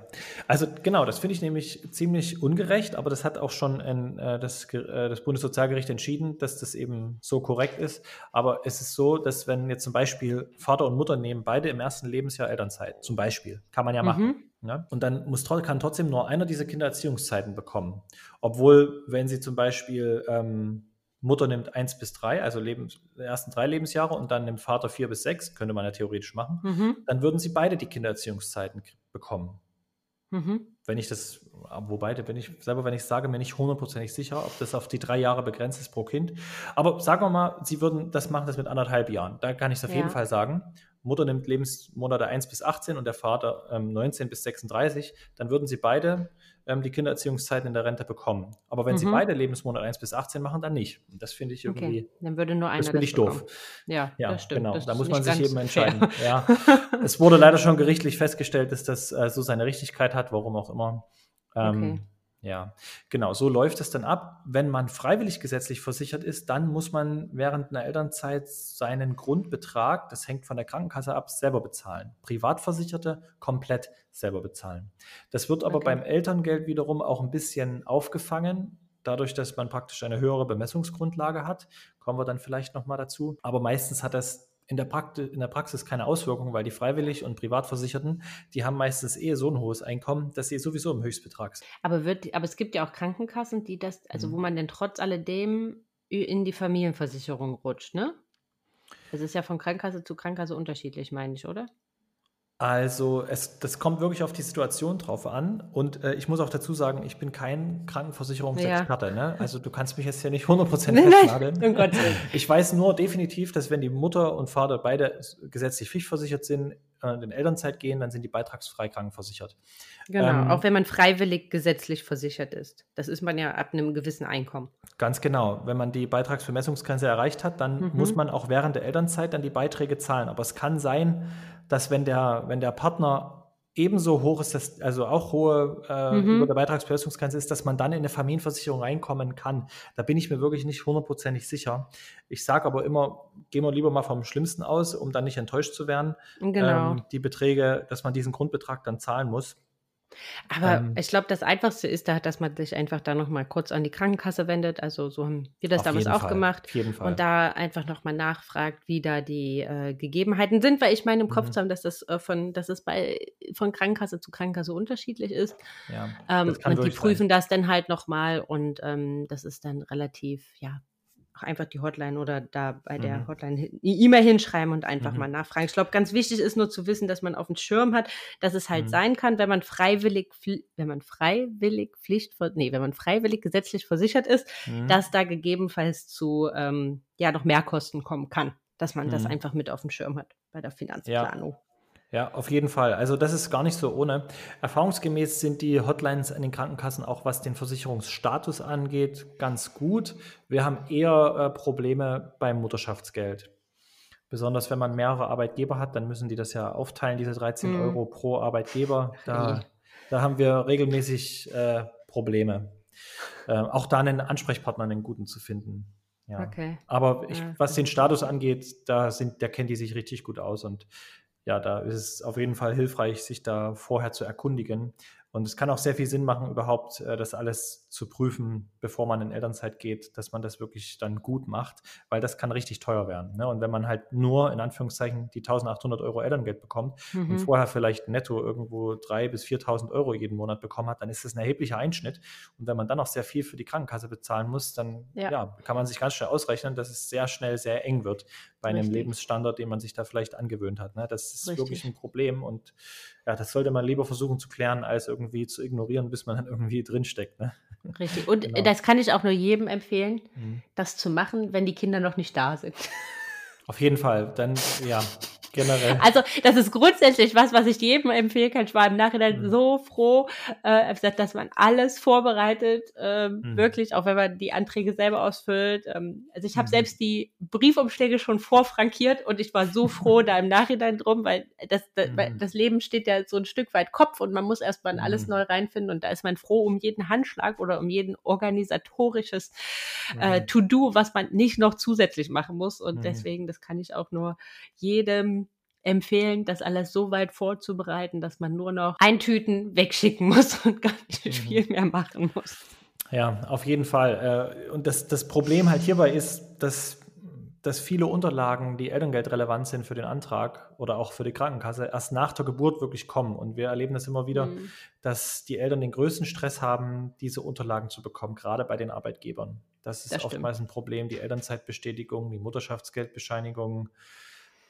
also genau, das finde ich nämlich ziemlich ungerecht, aber das hat auch schon ein, äh, das, äh, das Bundessozialgericht entschieden, dass das eben so korrekt ist. Aber es ist so, dass wenn jetzt zum Beispiel Vater und Mutter nehmen beide im ersten Lebensjahr Elternzeit, zum Beispiel, kann man ja machen. Mhm. Ja? Und dann muss, kann trotzdem nur einer diese Kindererziehungszeiten bekommen. Obwohl, wenn sie zum Beispiel ähm, Mutter nimmt eins bis drei, also Lebens, die ersten drei Lebensjahre und dann nimmt Vater vier bis sechs, könnte man ja theoretisch machen, mhm. dann würden sie beide die Kindererziehungszeiten bekommen. Mhm. Wenn ich das, wobei, da bin ich selber, wenn ich sage, mir nicht hundertprozentig sicher, ob das auf die drei Jahre begrenzt ist pro Kind. Aber sagen wir mal, sie würden das machen, das mit anderthalb Jahren. Da kann ich es auf ja. jeden Fall sagen. Mutter nimmt Lebensmonate 1 bis 18 und der Vater ähm, 19 bis 36, dann würden sie beide ähm, die Kindererziehungszeiten in der Rente bekommen. Aber wenn mhm. sie beide Lebensmonate 1 bis 18 machen, dann nicht. Und das finde ich irgendwie. Okay. Dann würde nur einer. Das finde ich doof. Ja, ja das stimmt. Genau, das da muss man sich eben entscheiden. (laughs) Ja. es wurde leider schon gerichtlich festgestellt, dass das äh, so seine Richtigkeit hat, warum auch immer. Ähm, okay. Ja, genau, so läuft es dann ab. Wenn man freiwillig gesetzlich versichert ist, dann muss man während einer Elternzeit seinen Grundbetrag, das hängt von der Krankenkasse ab, selber bezahlen. Privatversicherte komplett selber bezahlen. Das wird aber okay. beim Elterngeld wiederum auch ein bisschen aufgefangen, dadurch, dass man praktisch eine höhere Bemessungsgrundlage hat. Kommen wir dann vielleicht nochmal dazu. Aber meistens hat das in der, Praxis, in der Praxis keine Auswirkungen, weil die freiwillig und Privatversicherten, die haben meistens eh so ein hohes Einkommen, dass sie sowieso im Höchstbetrag sind. Aber, wird, aber es gibt ja auch Krankenkassen, die das, also mhm. wo man denn trotz alledem in die Familienversicherung rutscht, ne? Es ist ja von Krankenkasse zu Krankenkasse unterschiedlich, meine ich, oder? Also es, das kommt wirklich auf die Situation drauf an. Und äh, ich muss auch dazu sagen, ich bin kein Krankenversicherungsexperte. Ja. Ne? (laughs) Also du kannst mich jetzt hier nicht 100% festnageln. Nein, nein. Ich weiß nur definitiv, dass wenn die Mutter und Vater beide gesetzlich pflichtversichert sind, in Elternzeit gehen, dann sind die beitragsfrei krankenversichert. Genau, ähm, auch wenn man freiwillig gesetzlich versichert ist. Das ist man ja ab einem gewissen Einkommen. Ganz genau. Wenn man die Beitragsvermessungsgrenze erreicht hat, dann mhm. muss man auch während der Elternzeit dann die Beiträge zahlen. Aber es kann sein, dass wenn der, wenn der Partner ebenso hoch ist, das, also auch hohe äh, mhm. über der Beitragsbelastungsgrenze ist, dass man dann in eine Familienversicherung reinkommen kann. Da bin ich mir wirklich nicht hundertprozentig sicher. Ich sage aber immer, gehen wir lieber mal vom Schlimmsten aus, um dann nicht enttäuscht zu werden. Genau. Ähm, die Beträge, dass man diesen Grundbetrag dann zahlen muss. Aber ähm, ich glaube, das Einfachste ist da, dass man sich einfach da nochmal kurz an die Krankenkasse wendet. Also so haben wir das damals auch Fall. gemacht. Auf jeden Fall. Und da einfach nochmal nachfragt, wie da die äh, Gegebenheiten sind, weil ich meine im Kopf mhm. zu haben, dass das äh, von, dass es bei von Krankenkasse zu Krankenkasse unterschiedlich ist. Ja, ähm, und die prüfen sein. das dann halt nochmal und ähm, das ist dann relativ, ja, einfach die Hotline oder da bei der mhm. Hotline eine E-Mail hinschreiben und einfach mhm. mal nachfragen. Ich glaube, ganz wichtig ist nur zu wissen, dass man auf dem Schirm hat, dass es halt mhm. sein kann, wenn man freiwillig, wenn man freiwillig Pflicht, nee, wenn man freiwillig gesetzlich versichert ist, mhm. dass da gegebenenfalls zu ähm, ja noch Mehrkosten kommen kann, dass man das mhm. einfach mit auf dem Schirm hat bei der Finanzplanung. Ja. Ja, auf jeden Fall. Also das ist gar nicht so ohne. Erfahrungsgemäß sind die Hotlines an den Krankenkassen auch, was den Versicherungsstatus angeht, ganz gut. Wir haben eher äh, Probleme beim Mutterschaftsgeld. Besonders wenn man mehrere Arbeitgeber hat, dann müssen die das ja aufteilen, diese 13 mhm. Euro pro Arbeitgeber. Da, da haben wir regelmäßig äh, Probleme. Äh, auch da einen Ansprechpartner, einen guten zu finden. Ja. Okay. Aber ich, was den Status angeht, da sind, da kennen die sich richtig gut aus und ja, da ist es auf jeden Fall hilfreich, sich da vorher zu erkundigen. Und es kann auch sehr viel Sinn machen, überhaupt äh, das alles zu prüfen, bevor man in Elternzeit geht, dass man das wirklich dann gut macht, weil das kann richtig teuer werden. Ne? Und wenn man halt nur in Anführungszeichen die 1800 Euro Elterngeld bekommt mhm. und vorher vielleicht netto irgendwo 3.000 bis 4.000 Euro jeden Monat bekommen hat, dann ist das ein erheblicher Einschnitt. Und wenn man dann auch sehr viel für die Krankenkasse bezahlen muss, dann ja. ja kann man sich ganz schnell ausrechnen, dass es sehr schnell sehr eng wird bei einem Richtig. Lebensstandard, den man sich da vielleicht angewöhnt hat. Ne? Das ist Richtig. wirklich ein Problem und ja, das sollte man lieber versuchen zu klären, als irgendwie zu ignorieren, bis man dann irgendwie drinsteckt. Ne? Richtig. Und genau. das kann ich auch nur jedem empfehlen, mhm. das zu machen, wenn die Kinder noch nicht da sind. Auf jeden Fall. Dann, ja, generell. Also das ist grundsätzlich was, was ich jedem empfehlen kann. Ich war im Nachhinein mhm. so froh, äh, dass man alles vorbereitet, äh, mhm. wirklich, auch wenn man die Anträge selber ausfüllt. Ähm, also ich habe mhm. selbst die Briefumschläge schon vorfrankiert und ich war so froh (laughs) da im Nachhinein drum, weil das, das, weil mhm. das Leben steht ja so ein Stück weit Kopf und man muss erstmal in alles mhm. neu reinfinden und da ist man froh um jeden Handschlag oder um jeden organisatorisches äh, mhm. To-Do, was man nicht noch zusätzlich machen muss und deswegen, das kann ich auch nur jedem empfehlen, das alles so weit vorzubereiten, dass man nur noch eintüten, wegschicken muss (laughs) und gar nicht mhm. viel mehr machen muss. Ja, auf jeden Fall. Äh, und das, das Problem halt hierbei ist, dass, dass viele Unterlagen, die Elterngeld relevant sind für den Antrag oder auch für die Krankenkasse, erst nach der Geburt wirklich kommen. Und wir erleben das immer wieder, mhm. dass die Eltern den größten Stress haben, diese Unterlagen zu bekommen, gerade bei den Arbeitgebern. Das ist das oftmals ein Problem, die Elternzeitbestätigung, die Mutterschaftsgeldbescheinigung,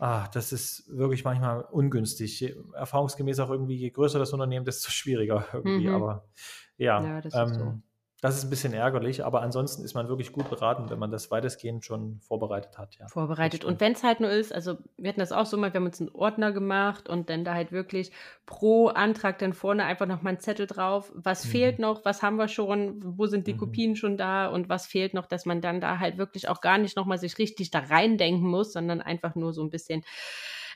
Ah, das ist wirklich manchmal ungünstig. Erfahrungsgemäß auch irgendwie, je größer das Unternehmen, desto schwieriger (laughs) irgendwie. Mhm. Aber ja, ja das, ähm, ist so. Das, ist ein bisschen ärgerlich, aber ansonsten ist man wirklich gut beraten, wenn man das weitestgehend schon vorbereitet hat. Ja. Vorbereitet. Und wenn es halt nur ist, also wir hatten das auch so mal, wir haben uns einen Ordner gemacht und dann da halt wirklich pro Antrag dann vorne einfach nochmal einen Zettel drauf. Was mhm. fehlt noch? Was haben wir schon? Wo sind die mhm. Kopien schon da? Und was fehlt noch, dass man dann da halt wirklich auch gar nicht nochmal sich richtig da reindenken muss, sondern einfach nur so ein bisschen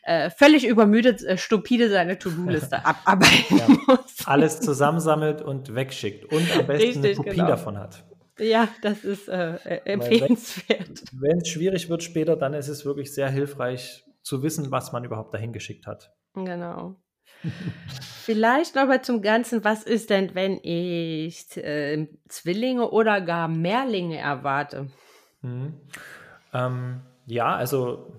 äh, völlig übermüdet, äh, stupide seine To-Do-Liste (laughs) abarbeiten ja. muss. Alles zusammensammelt und wegschickt und am besten Richtig, eine Kopie genau. davon hat. Ja, das ist äh, äh empfehlenswert. Wenn es schwierig wird später, dann ist es wirklich sehr hilfreich zu wissen, was man überhaupt dahin geschickt hat. Genau. (laughs) Vielleicht noch mal zum Ganzen, was ist denn, wenn ich äh, Zwillinge oder gar Mehrlinge erwarte? Mhm. Ähm, ja, also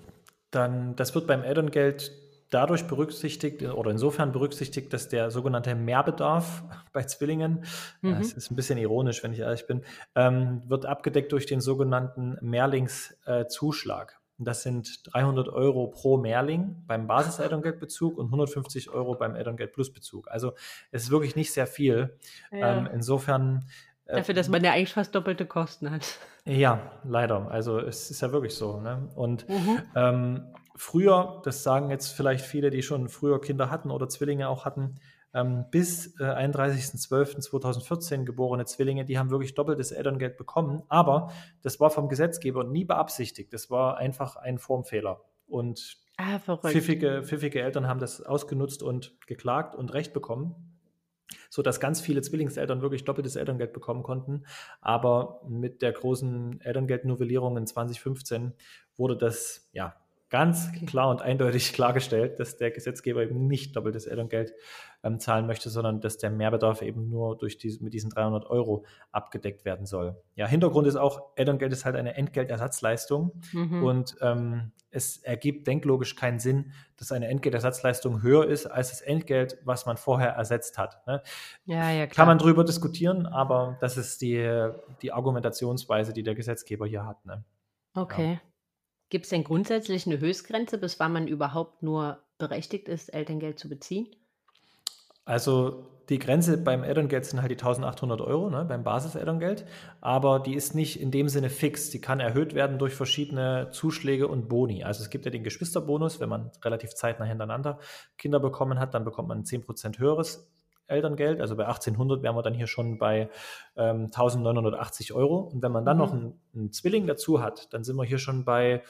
dann, das wird beim Elterngeld dadurch berücksichtigt oder insofern berücksichtigt, dass der sogenannte Mehrbedarf (laughs) bei Zwillingen, mhm. das ist ein bisschen ironisch, wenn ich ehrlich bin, ähm, wird abgedeckt durch den sogenannten Mehrlingszuschlag. Äh, das sind 300 Euro pro Mehrling beim Basis-Elterngeldbezug und 150 Euro beim Elterngeld Plus Bezug. Also es ist wirklich nicht sehr viel. Ja. Ähm, insofern äh, Dafür, dass man ja eigentlich fast doppelte Kosten hat. Ja, leider. Also es ist ja wirklich so. Ne? Und mhm. ähm, früher, das sagen jetzt vielleicht viele, die schon früher Kinder hatten oder Zwillinge auch hatten, ähm, bis äh, 31.12.2014 geborene Zwillinge, die haben wirklich doppeltes Elterngeld bekommen. Aber das war vom Gesetzgeber nie beabsichtigt. Das war einfach ein Formfehler. Und ah, pfiffige, pfiffige Eltern haben das ausgenutzt und geklagt und Recht bekommen so dass ganz viele Zwillingseltern wirklich doppeltes Elterngeld bekommen konnten. Aber mit der großen Elterngeldnovellierung in 2015 wurde das ja ganz klar und eindeutig (laughs) klargestellt, dass der Gesetzgeber eben nicht doppeltes Elterngeld ähm, zahlen möchte, sondern dass der Mehrbedarf eben nur durch diese, mit diesen 300 Euro abgedeckt werden soll. Ja, Hintergrund ist auch, Elterngeld ist halt eine Entgeltersatzleistung mhm. und ähm, es ergibt denklogisch keinen Sinn, dass eine Entgeltersatzleistung höher ist als das Entgelt, was man vorher ersetzt hat. Ne? Ja, ja, klar. Kann man drüber diskutieren, aber das ist die, die Argumentationsweise, die der Gesetzgeber hier hat. Ne? Okay. Ja. Gibt es denn grundsätzlich eine Höchstgrenze, bis wann man überhaupt nur berechtigt ist, Elterngeld zu beziehen? Also die Grenze beim Elterngeld sind halt die 1800 Euro, ne, beim Basis-Elterngeld, aber die ist nicht in dem Sinne fix. Die kann erhöht werden durch verschiedene Zuschläge und Boni. Also es gibt ja den Geschwisterbonus, wenn man relativ zeitnah hintereinander Kinder bekommen hat, dann bekommt man ein 10% höheres Elterngeld. Also bei 1800 wären wir dann hier schon bei ähm, 1980 Euro. Und wenn man dann mhm. noch einen, einen, Zwilling dazu hat, dann sind wir hier schon bei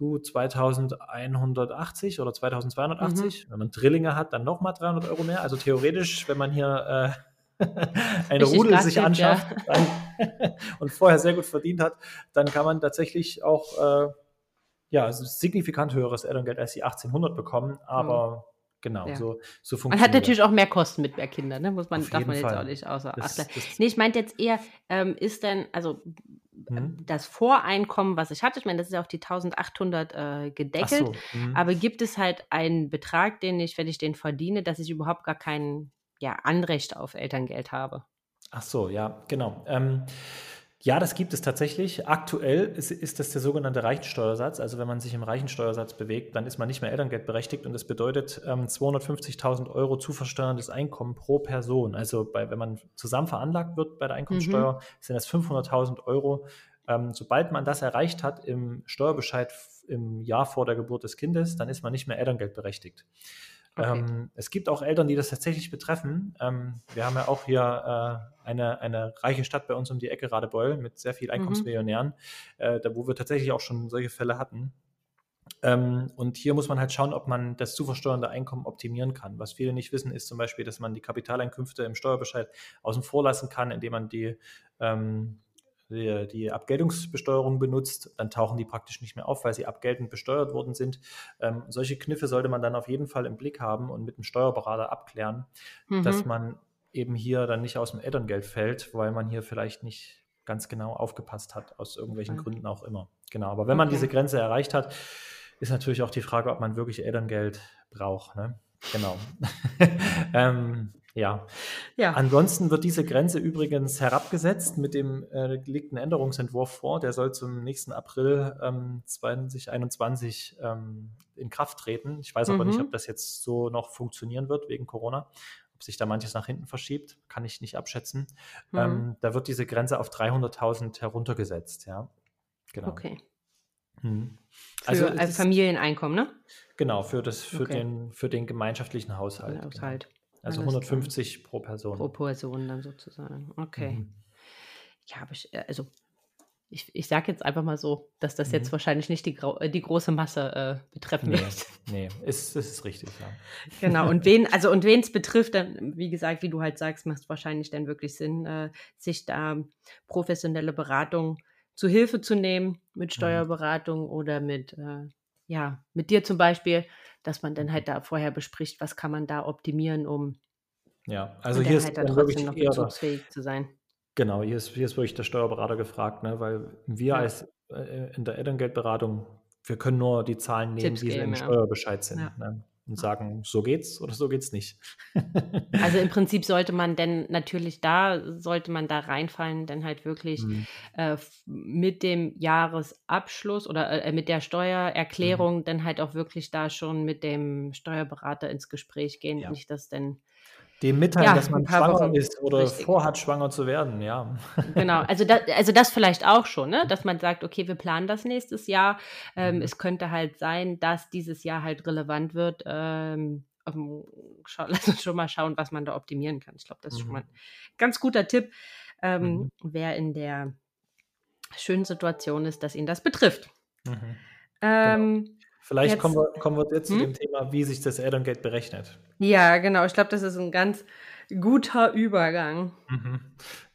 uh, 2180 oder 2280. Mhm. Wenn man Drillinge hat, dann nochmal 300 Euro mehr. Also theoretisch, wenn man hier äh, (laughs) ein Rudel sich anschafft ja. dann, (laughs) und vorher sehr gut verdient hat, dann kann man tatsächlich auch äh, ja, signifikant höheres Elterngeld als die 1800 bekommen. Aber mhm genau. Ja. So, so Man funktioniert hat natürlich auch mehr Kosten mit mehr Kindern, ne? Muss man, Auf darf man jetzt Fall. auch nicht außer das. Acht lassen. das Nee, ich meinte jetzt eher, ähm, ist denn, also hm? das Voreinkommen, was ich hatte, ich meine, das ist ja auf die 1800 äh, gedeckelt, so. hm. aber gibt es halt einen Betrag, den ich, wenn ich den verdiene, dass ich überhaupt gar kein ja, Anrecht auf Elterngeld habe? Ach so, ja, genau. Ähm, ja, das gibt es tatsächlich. Aktuell ist, ist das der sogenannte Reichensteuersatz. Also wenn man sich im Reichensteuersatz bewegt, dann ist man nicht mehr Elterngeld berechtigt und das bedeutet ähm, 250.000 Euro zu versteuerndes Einkommen pro Person. Also bei, wenn man zusammen veranlagt wird bei der Einkommensteuer, sind das 500.000 Euro. Ähm, sobald man das erreicht hat im Steuerbescheid im Jahr vor der Geburt des Kindes, dann ist man nicht mehr Elterngeld berechtigt. Okay. Ähm, es gibt auch Eltern, die das tatsächlich betreffen. Ähm, wir haben ja auch hier äh, eine, eine reiche Stadt bei uns um die Ecke, Radebeul, mit sehr viel Einkommensmillionären, äh, da, wo wir tatsächlich auch schon solche Fälle hatten. Ähm, und hier muss man halt schauen, ob man das zu versteuernde Einkommen optimieren kann. Was viele nicht wissen, ist zum Beispiel, dass man die Kapitaleinkünfte im Steuerbescheid außen vor lassen kann, indem man die, ähm, die, die Abgeltungsbesteuerung benutzt. Dann tauchen die praktisch nicht mehr auf, weil sie abgeltend besteuert worden sind. Ähm, solche Kniffe sollte man dann auf jeden Fall im Blick haben und mit dem Steuerberater abklären, dass Mhm. man eben hier dann nicht aus dem Elterngeld fällt, weil man hier vielleicht nicht ganz genau aufgepasst hat, aus irgendwelchen Okay. Gründen auch immer. Genau, aber wenn man Okay. diese Grenze erreicht hat, ist natürlich auch die Frage, ob man wirklich Elterngeld braucht. Ne? Genau. (laughs) ähm, ja. Ja. Ansonsten wird diese Grenze übrigens herabgesetzt. Mit dem äh, liegt ein Änderungsentwurf vor. Der soll zum nächsten April ähm, 2021 ähm, in Kraft treten. Ich weiß aber nicht, Mhm. ob das jetzt so noch funktionieren wird wegen Corona. Ob sich da manches nach hinten verschiebt, kann ich nicht abschätzen. Mhm. Ähm, da wird diese Grenze auf 300.000 heruntergesetzt. Ja, genau. Okay. Mhm. Für, Also also, Familieneinkommen, ne? Genau, für, das, für, Okay. den, für den gemeinschaftlichen Haushalt. genau. Haushalt. Also Alles klar. 150 pro Person. Pro Person dann sozusagen. Okay. Mhm. Ja, aber ich, äh, also ich, ich sage jetzt einfach mal so, dass das jetzt Mhm. wahrscheinlich nicht die, äh, die große Masse äh, betreffen Nee, wird. (laughs) nee, ist, ist richtig, ja. Genau, und (laughs) wen, also und wen es betrifft, dann, wie gesagt, wie du halt sagst, macht es wahrscheinlich dann wirklich Sinn, äh, sich da professionelle Beratung zu Hilfe zu nehmen, mit Mhm. Steuerberatung oder mit, äh, ja, mit dir zum Beispiel, dass man dann Mhm. halt da vorher bespricht, was kann man da optimieren, um Ja, also hier ist halt da dann trotzdem wirklich noch bezugsfähig zu sein. genau, hier ist, hier ist wirklich der Steuerberater gefragt, ne, weil wir Ja. als äh, in der Elterngeldberatung, wir können nur die Zahlen nehmen, Tipps die geben, im ja. Steuerbescheid sind Ja. ne, und sagen, so geht's oder so geht's nicht. Also im (laughs) Prinzip sollte man denn natürlich da, sollte man da reinfallen, dann halt wirklich Mhm. äh, mit dem Jahresabschluss oder äh, mit der Mhm. Steuererklärung dann halt auch wirklich da schon mit dem Steuerberater ins Gespräch gehen. Ja. Nicht, dass denn, Dem mitteilen, Ja, dass man schwanger Wochen. ist oder Richtig. vorhat, schwanger zu werden, ja. genau, also, da, also das vielleicht auch schon, ne? dass man sagt, okay, wir planen das nächstes Jahr. Ähm, Mhm. Es könnte halt sein, dass dieses Jahr halt relevant wird. Ähm, ähm, (laughs) lass uns schon mal schauen, was man da optimieren kann. Ich glaube, das ist schon Mhm. mal ein ganz guter Tipp, ähm, Mhm. wer in der schönen Situation ist, dass ihn das betrifft. Mhm. Vielleicht Jetzt- kommen wir, kommen wir jetzt zu Hm? dem Thema, wie sich das Elterngeld berechnet. Ja, genau. Ich glaube, das ist ein ganz guter Übergang. Mhm.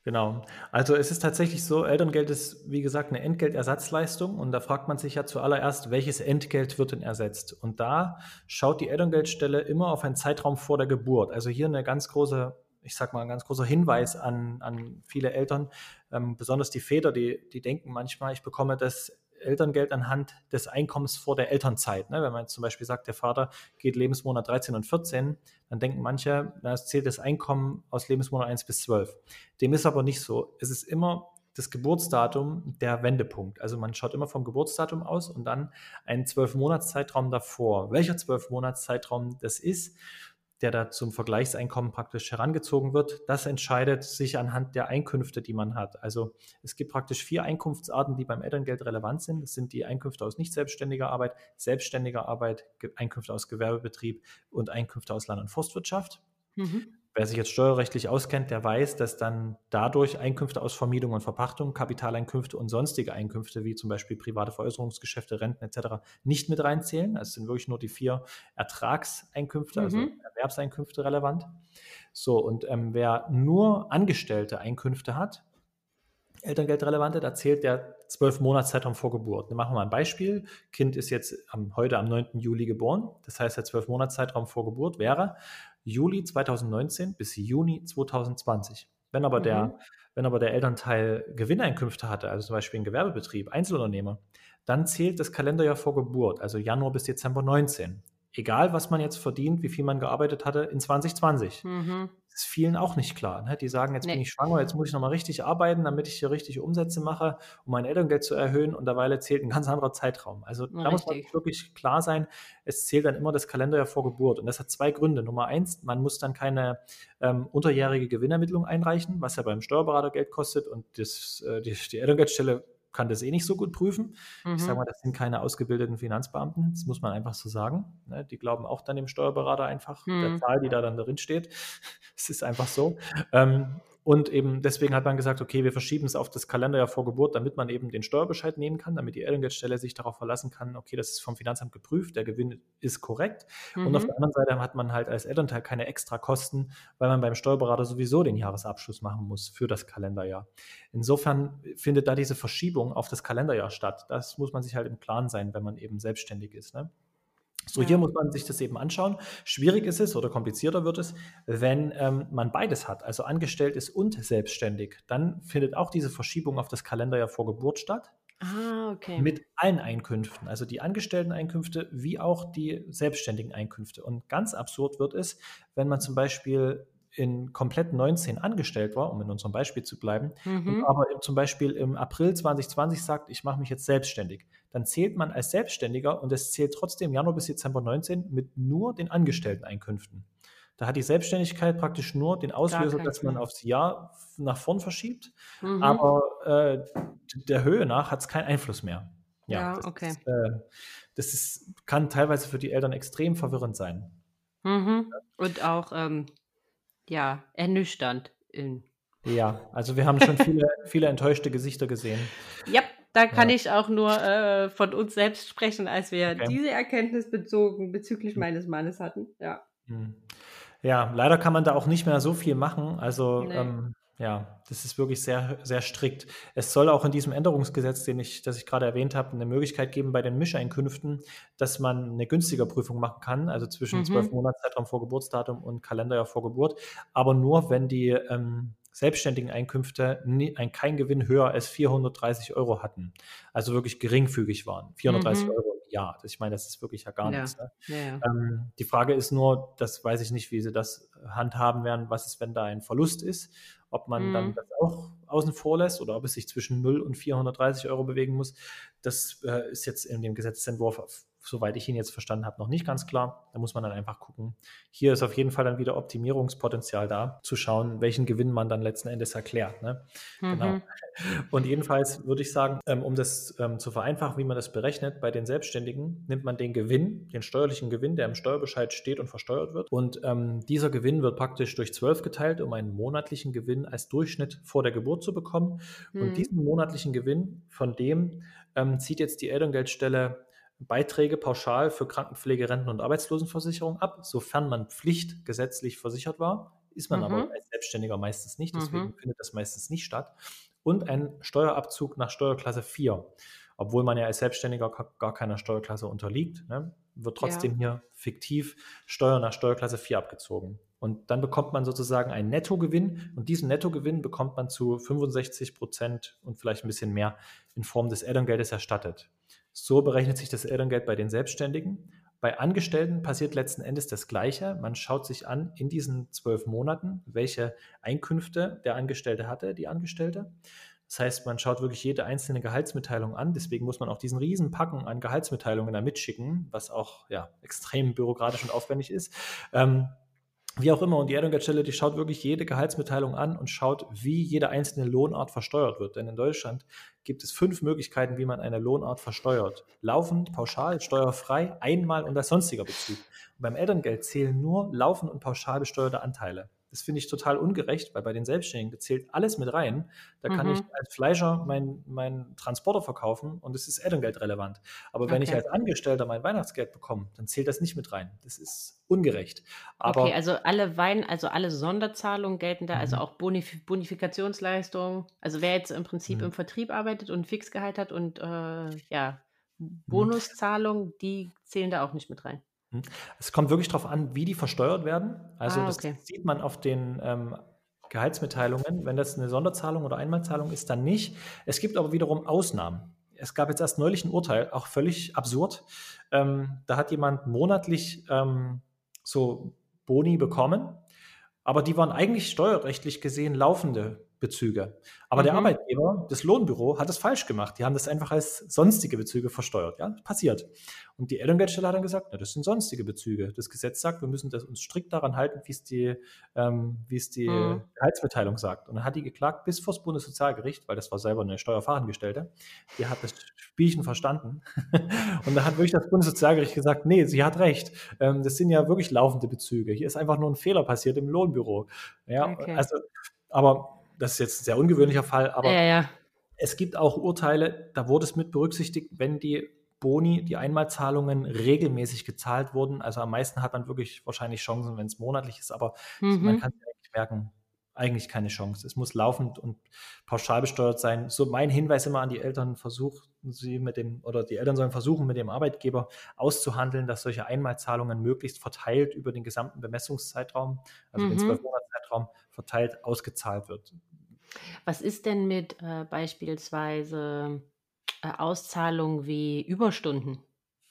Genau. Also es ist tatsächlich so, Elterngeld ist, wie gesagt, eine Entgeltersatzleistung und da fragt man sich ja zuallererst, welches Entgelt wird denn ersetzt? Und da schaut die Elterngeldstelle immer auf einen Zeitraum vor der Geburt. Also hier eine ganz große, ich sag mal, ein ganz großer Hinweis an, an viele Eltern, ähm, besonders die Väter, die, die denken manchmal, ich bekomme das Elterngeld anhand des Einkommens vor der Elternzeit. Ne? Wenn man zum Beispiel sagt, der Vater geht Lebensmonat 13 und 14, dann denken manche, na, es zählt das Einkommen aus Lebensmonat 1 bis 12. Dem ist aber nicht so. Es ist immer das Geburtsdatum der Wendepunkt. Also man schaut immer vom Geburtsdatum aus und dann einen 12-Monats-Zeitraum davor. Welcher 12-Monats-Zeitraum das ist, der da zum Vergleichseinkommen praktisch herangezogen wird, das entscheidet sich anhand der Einkünfte, die man hat. Also es gibt praktisch vier Einkunftsarten, die beim Elterngeld relevant sind. Das sind die Einkünfte aus nicht selbstständiger Arbeit, selbstständiger Arbeit, Einkünfte aus Gewerbebetrieb und Einkünfte aus Land- und Forstwirtschaft. Mhm. Wer sich jetzt steuerrechtlich auskennt, der weiß, dass dann dadurch Einkünfte aus Vermietung und Verpachtung, Kapitaleinkünfte und sonstige Einkünfte, wie zum Beispiel private Veräußerungsgeschäfte, Renten etc., nicht mit reinzählen. Also es sind wirklich nur die vier Ertragseinkünfte, also Mhm. Erwerbseinkünfte relevant. So, und ähm, wer nur angestellte Einkünfte hat, Elterngeldrelevante, da zählt der zwölf Monatszeitraum vor Geburt. Machen wir mal ein Beispiel. Kind ist jetzt am, heute am 9. Juli geboren. Das heißt, der zwölf Monatszeitraum vor Geburt wäre Juli 2019 bis Juni 2020. Wenn aber, mhm. der, wenn aber der Elternteil Gewinneinkünfte hatte, also zum Beispiel ein Gewerbebetrieb, Einzelunternehmer, dann zählt das Kalenderjahr vor Geburt, also Januar bis Dezember 19 egal was man jetzt verdient, wie viel man gearbeitet hatte, in 2020. Mhm. Das ist vielen auch nicht klar. Ne? Die sagen, jetzt nee. bin ich schwanger, jetzt muss ich nochmal richtig arbeiten, damit ich hier richtig Umsätze mache, um mein Elterngeld zu erhöhen. Und derweil zählt ein ganz anderer Zeitraum. Also da richtig. muss man wirklich klar sein, es zählt dann immer das Kalenderjahr vor Geburt. Und das hat zwei Gründe. Nummer eins, man muss dann keine ähm, unterjährige Gewinnermittlung einreichen, was ja beim Steuerberater Geld kostet. Und das, äh, die, die Elterngeldstelle kann das eh nicht so gut prüfen. Mhm. Ich sage mal, das sind keine ausgebildeten Finanzbeamten, das muss man einfach so sagen. Ne? Die glauben auch dann dem Steuerberater einfach, mhm. der Zahl, die da dann drin steht. (laughs) Es ist einfach so. Ähm, und eben deswegen hat man gesagt, okay, wir verschieben es auf das Kalenderjahr vor Geburt, damit man eben den Steuerbescheid nehmen kann, damit die Elterngeldstelle sich darauf verlassen kann, okay, das ist vom Finanzamt geprüft, der Gewinn ist korrekt. Mhm. Und auf mhm. der anderen Seite hat man halt als Elternteil keine extra Kosten, weil man beim Steuerberater sowieso den Jahresabschluss machen muss für das Kalenderjahr. Insofern findet da diese Verschiebung auf das Kalenderjahr statt. Das muss man sich halt im Klaren sein, wenn man eben selbstständig ist. Ne? So, ja. hier muss man sich das eben anschauen. Schwierig ist es oder komplizierter wird es, wenn ähm, man beides hat, also angestellt ist und selbstständig. Dann findet auch diese Verschiebung auf das Kalenderjahr vor Geburt statt. Ah, okay. Mit allen Einkünften, also die Angestellten-Einkünfte wie auch die selbstständigen Einkünfte. Und ganz absurd wird es, wenn man zum Beispiel in komplett 19 angestellt war, um in unserem Beispiel zu bleiben, mhm. aber zum Beispiel im April 2020 sagt, ich mache mich jetzt selbstständig, dann zählt man als Selbstständiger und es zählt trotzdem Januar bis Dezember 19 mit nur den Angestellten-Einkünften. Da hat die Selbstständigkeit praktisch nur den Auslöser, dass man aufs Jahr nach vorn verschiebt, mhm. aber äh, der Höhe nach hat es keinen Einfluss mehr. Ja, ja das okay. Ist, äh, das ist, kann teilweise für die Eltern extrem verwirrend sein. Mhm. Und auch ähm, ja, ernüchternd. In ja, also wir haben schon viele, viele enttäuschte Gesichter gesehen. Ja, da kann ja. ich auch nur äh, von uns selbst sprechen, als wir okay. diese Erkenntnis bezogen bezüglich meines Mannes hatten. Ja. Hm. Ja, leider kann man da auch nicht mehr so viel machen. Also nee. ähm, ja, das ist wirklich sehr, sehr strikt. Es soll auch in diesem Änderungsgesetz, den ich, das ich gerade erwähnt habe, eine Möglichkeit geben bei den Mischeinkünften, dass man eine günstiger Prüfung machen kann, also zwischen zwölf mhm. Monatszeitraum vor Geburtsdatum und Kalenderjahr vor Geburt, aber nur, wenn die ähm, selbstständigen Einkünfte nie, ein, kein Gewinn höher als 430 Euro hatten. Also wirklich geringfügig waren. 430 mhm. Euro im Jahr. Ich meine, das ist wirklich ja gar ja. nichts. Ne? Ja, ja. Ähm, die Frage ist nur, das weiß ich nicht, wie sie das handhaben werden, was ist, wenn da ein Verlust ist ob man mhm. dann das auch außen vor lässt oder ob es sich zwischen 0 und 430 Euro bewegen muss, das äh, ist jetzt in dem Gesetzentwurf soweit ich ihn jetzt verstanden habe, noch nicht ganz klar. Da muss man dann einfach gucken. Hier ist auf jeden Fall dann wieder Optimierungspotenzial da, zu schauen, welchen Gewinn man dann letzten Endes erklärt. Ne? Genau. Mhm. Genau. Und jedenfalls würde ich sagen, ähm, um das ähm, zu vereinfachen, wie man das berechnet, bei den Selbstständigen nimmt man den Gewinn, den steuerlichen Gewinn, der im Steuerbescheid steht und versteuert wird. Und ähm, dieser Gewinn wird praktisch durch zwölf geteilt, um einen monatlichen Gewinn als Durchschnitt vor der Geburt zu bekommen. Mhm. Und diesen monatlichen Gewinn, von dem ähm, zieht jetzt die Elterngeldstelle Beiträge pauschal für Krankenpflege, Renten- und Arbeitslosenversicherung ab, sofern man pflichtgesetzlich versichert war. Ist man mhm. aber als Selbstständiger meistens nicht, deswegen mhm. findet das meistens nicht statt. Und ein Steuerabzug nach Steuerklasse 4. Obwohl man ja als Selbstständiger gar keiner Steuerklasse unterliegt, ne, wird trotzdem ja. hier fiktiv Steuer nach Steuerklasse 4 abgezogen. Und dann bekommt man sozusagen einen Nettogewinn und diesen Nettogewinn bekommt man zu 65 Prozent und vielleicht ein bisschen mehr in Form des Elterngeldes erstattet. So berechnet sich das Elterngeld bei den Selbstständigen. Bei Angestellten passiert letzten Endes das Gleiche. Man schaut sich an in diesen zwölf Monaten, welche Einkünfte der Angestellte hatte, die Angestellte. Das heißt, man schaut wirklich jede einzelne Gehaltsmitteilung an. Deswegen muss man auch diesen riesen Packen an Gehaltsmitteilungen da mitschicken, was auch ja, extrem bürokratisch und aufwendig ist. Ähm, wie auch immer, und die Erdölgeldstelle, die schaut wirklich jede Gehaltsmitteilung an und schaut, wie jede einzelne Lohnart versteuert wird. Denn in Deutschland gibt es fünf Möglichkeiten, wie man eine Lohnart versteuert. Laufend, pauschal, steuerfrei, einmal und als sonstiger Bezug. Und beim Elterngeld zählen nur laufend und pauschal besteuerte Anteile. Das finde ich total ungerecht, weil bei den Selbstständigen zählt alles mit rein. Da kann ich Mhm. als Fleischer meinen mein Transporter verkaufen und es ist Elterngeld relevant. Aber wenn ich Okay. als Angestellter mein Weihnachtsgeld bekomme, dann zählt das nicht mit rein. Das ist ungerecht. Aber Okay, also alle Wein, also alle Sonderzahlungen gelten da, also Mhm. auch Bonif Bonifikationsleistungen. Also wer jetzt im Prinzip Mhm. im Vertrieb arbeitet und Fixgehalt hat und äh, ja, Mhm. Bonuszahlungen, die zählen da auch nicht mit rein. Hm. Es kommt wirklich darauf an, wie die versteuert werden. Also Ah, das okay. sieht man auf den ähm, Gehaltsmitteilungen. Wenn das eine Sonderzahlung oder Einmalzahlung ist, dann nicht. Es gibt aber wiederum Ausnahmen. Es gab jetzt erst neulich ein Urteil, auch völlig absurd. Ähm, da hat jemand monatlich ähm, so Boni bekommen, aber die waren eigentlich steuerrechtlich gesehen laufende Bezüge. Aber der Mhm. Arbeitgeber, das Lohnbüro, hat es falsch gemacht. Die haben das einfach als sonstige Bezüge versteuert. Ja, passiert. Und die Elterngeldstelle hat dann gesagt, na, das sind sonstige Bezüge. Das Gesetz sagt, wir müssen das uns strikt daran halten, wie es die, ähm, wie es die Mhm. Gehaltsmitteilung sagt. Und dann hat die geklagt bis vor das Bundessozialgericht, weil das war selber eine Steuerfachangestellte. Die hat das Spielchen verstanden. (laughs) Und da hat wirklich das Bundessozialgericht gesagt, nee, sie hat recht. Ähm, das sind ja wirklich laufende Bezüge. Hier ist einfach nur ein Fehler passiert im Lohnbüro. Ja, Okay. also, aber das ist jetzt ein sehr ungewöhnlicher Fall, aber ja, ja. es gibt auch Urteile, da wurde es mit berücksichtigt, wenn die Boni, die Einmalzahlungen regelmäßig gezahlt wurden. Also am meisten hat man wirklich wahrscheinlich Chancen, wenn es monatlich ist, aber man Mhm. kann sich eigentlich merken, eigentlich keine Chance. Es muss laufend und pauschal besteuert sein. So mein Hinweis immer an die Eltern, versuchen sie mit dem, oder die Eltern sollen versuchen, mit dem Arbeitgeber auszuhandeln, dass solche Einmalzahlungen möglichst verteilt über den gesamten Bemessungszeitraum, also den Mhm. zwölf Monatszeitraum, verteilt ausgezahlt wird. Was ist denn mit äh, beispielsweise äh, Auszahlungen wie Überstunden?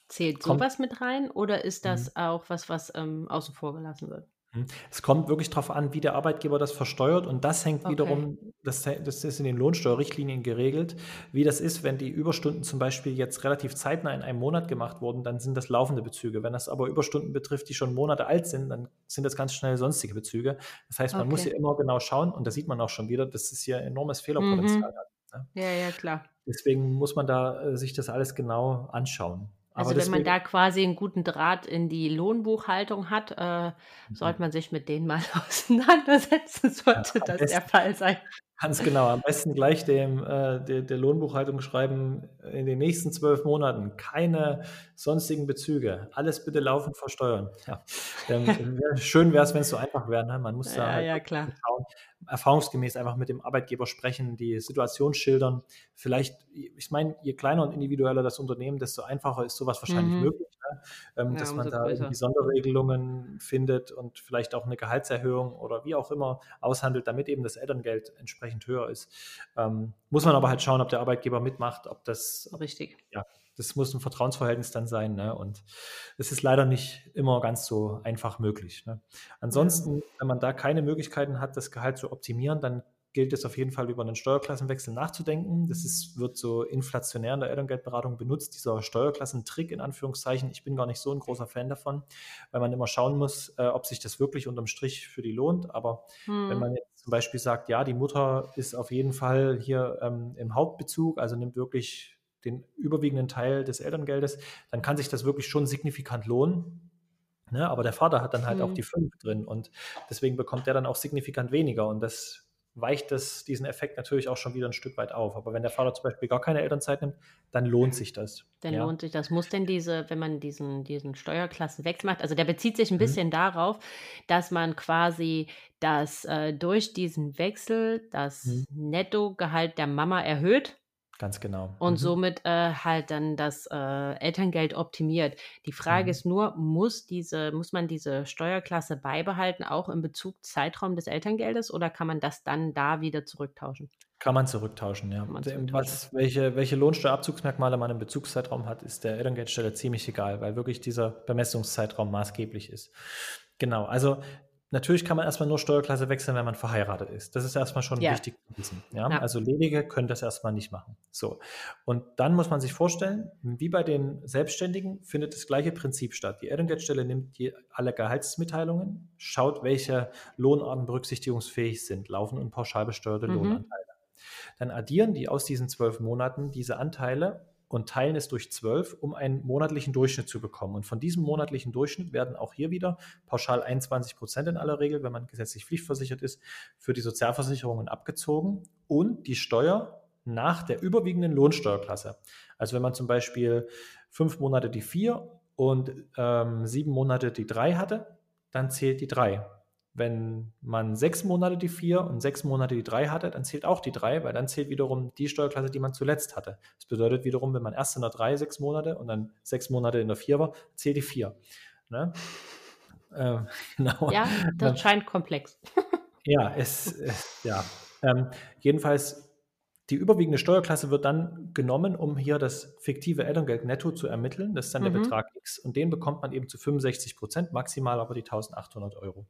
Zählt Kommt- sowas mit rein oder ist Mhm. das auch was, was ähm, außen vor gelassen wird? Hm. Es kommt wirklich darauf an, wie der Arbeitgeber das versteuert und das hängt Okay. wiederum, das, das ist in den Lohnsteuerrichtlinien geregelt, wie das ist, wenn die Überstunden zum Beispiel jetzt relativ zeitnah in einem Monat gemacht wurden, dann sind das laufende Bezüge. Wenn das aber Überstunden betrifft, die schon Monate alt sind, dann sind das ganz schnell sonstige Bezüge. Das heißt, man muss Okay. hier immer genau schauen und da sieht man auch schon wieder, dass es hier enormes Fehlerpotenzial hat. Ja, ja, klar. Deswegen muss man da äh, sich das alles genau anschauen. Also wenn man da quasi einen guten Draht in die Lohnbuchhaltung hat, äh, sollte man sich mit denen mal (laughs) auseinandersetzen, sollte am das besten. der Fall sein. Ganz genau, am besten gleich dem, äh, der, der Lohnbuchhaltung schreiben, in den nächsten zwölf Monaten keine sonstigen Bezüge, alles bitte laufend versteuern. Ja. Ähm, schön wäre es, wenn es so einfach wäre. Ne? Man muss da Ja, halt ja, klar. schauen, erfahrungsgemäß einfach mit dem Arbeitgeber sprechen, die Situation schildern. Vielleicht, ich meine, je kleiner und individueller das Unternehmen, desto einfacher ist sowas wahrscheinlich Mhm. möglich, ne? ähm, Ja, dass man da irgendwie Sonderregelungen findet und vielleicht auch eine Gehaltserhöhung oder wie auch immer aushandelt, damit eben das Elterngeld entsprechend höher ist. Ähm, muss man aber halt schauen, ob der Arbeitgeber mitmacht, ob das, Richtig. Das muss ein Vertrauensverhältnis dann sein. Ne? Und es ist leider nicht immer ganz so einfach möglich. Ne? Ansonsten, wenn man da keine Möglichkeiten hat, das Gehalt zu optimieren, dann gilt es auf jeden Fall über einen Steuerklassenwechsel nachzudenken. Das ist, wird so inflationär in der Elterngeldberatung benutzt, dieser Steuerklassentrick in Anführungszeichen. Ich bin gar nicht so ein großer Fan davon, weil man immer schauen muss, äh, ob sich das wirklich unterm Strich für die lohnt. Aber Hm. wenn man jetzt zum Beispiel sagt, ja, die Mutter ist auf jeden Fall hier ähm, im Hauptbezug, also nimmt wirklich den überwiegenden Teil des Elterngeldes, dann kann sich das wirklich schon signifikant lohnen. Ne? Aber der Vater hat dann halt auch Mhm. die fünf drin und deswegen bekommt der dann auch signifikant weniger und das weicht das, diesen Effekt natürlich auch schon wieder ein Stück weit auf. Aber wenn der Vater zum Beispiel gar keine Elternzeit nimmt, dann lohnt sich das. Dann ja. lohnt sich das. Muss denn diese, wenn man diesen, diesen Steuerklassenwechsel macht, also der bezieht sich ein Mhm. bisschen darauf, dass man quasi das äh, durch diesen Wechsel das Mhm. Nettogehalt der Mama erhöht Ganz genau. und Mhm. somit äh, halt dann das äh, Elterngeld optimiert. Die Frage Mhm. ist nur, muss diese, muss man diese Steuerklasse beibehalten, auch im Bezug Zeitraum des Elterngeldes, oder kann man das dann da wieder zurücktauschen? Kann man zurücktauschen, ja. Man zurücktauschen. Was, welche, welche Lohnsteuerabzugsmerkmale man im Bezugszeitraum hat, ist der Elterngeldstelle ziemlich egal, weil wirklich dieser Bemessungszeitraum maßgeblich ist. Genau, also natürlich kann man erstmal nur Steuerklasse wechseln, wenn man verheiratet ist. Das ist erstmal schon Ja. wichtig zu wissen. Ja? Ja. Also Ledige können das erstmal nicht machen. So. Und dann muss man sich vorstellen, wie bei den Selbstständigen findet das gleiche Prinzip statt. Die Elterngeldstelle nimmt die, alle Gehaltsmitteilungen, schaut, welche Lohnarten berücksichtigungsfähig sind, laufen und pauschal besteuerte Mhm. Lohnanteile. Dann addieren die aus diesen zwölf Monaten diese Anteile und teilen es durch 12, um einen monatlichen Durchschnitt zu bekommen. Und von diesem monatlichen Durchschnitt werden auch hier wieder pauschal 21 Prozent in aller Regel, wenn man gesetzlich pflichtversichert ist, für die Sozialversicherungen abgezogen und die Steuer nach der überwiegenden Lohnsteuerklasse. Also wenn man zum Beispiel fünf Monate die vier und ähm, sieben Monate die drei hatte, dann zählt die drei. Wenn man sechs Monate die vier und sechs Monate die drei hatte, dann zählt auch die drei, weil dann zählt wiederum die Steuerklasse, die man zuletzt hatte. Das bedeutet wiederum, wenn man erst in der drei sechs Monate und dann sechs Monate in der vier war, zählt die vier. Ne? Äh, (laughs) genau. Ja, das scheint komplex. ja, es, es ja. Ähm, jedenfalls die überwiegende Steuerklasse wird dann genommen, um hier das fiktive Elterngeld netto zu ermitteln. Das ist dann mhm. der Betrag X und den bekommt man eben zu 65 Prozent, maximal aber die 1800 Euro.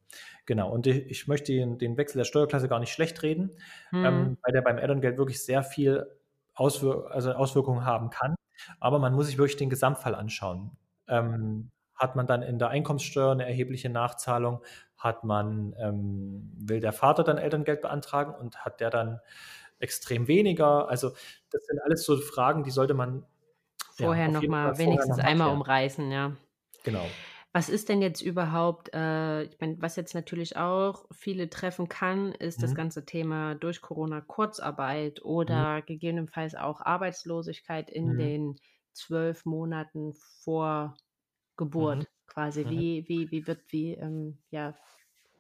Genau, und ich möchte den, den Wechsel der Steuerklasse gar nicht schlecht reden, mhm. ähm, weil der beim Elterngeld wirklich sehr viel Auswir also Auswirkungen haben kann. Aber man muss sich wirklich den Gesamtfall anschauen. Ähm, hat man dann in der Einkommenssteuer eine erhebliche Nachzahlung? Hat man, ähm, will der Vater dann Elterngeld beantragen und hat der dann extrem weniger? Also das sind alles so Fragen, die sollte man vorher ja, nochmal wenigstens noch einmal umreißen, ja. Genau. Was ist denn jetzt überhaupt, äh, ich meine, was jetzt natürlich auch viele treffen kann, ist mhm. das ganze Thema durch Corona Kurzarbeit oder mhm. gegebenenfalls auch Arbeitslosigkeit in mhm. den zwölf Monaten vor Geburt mhm. quasi. Mhm. Wie, wie, wie wird, wie, ähm, ja,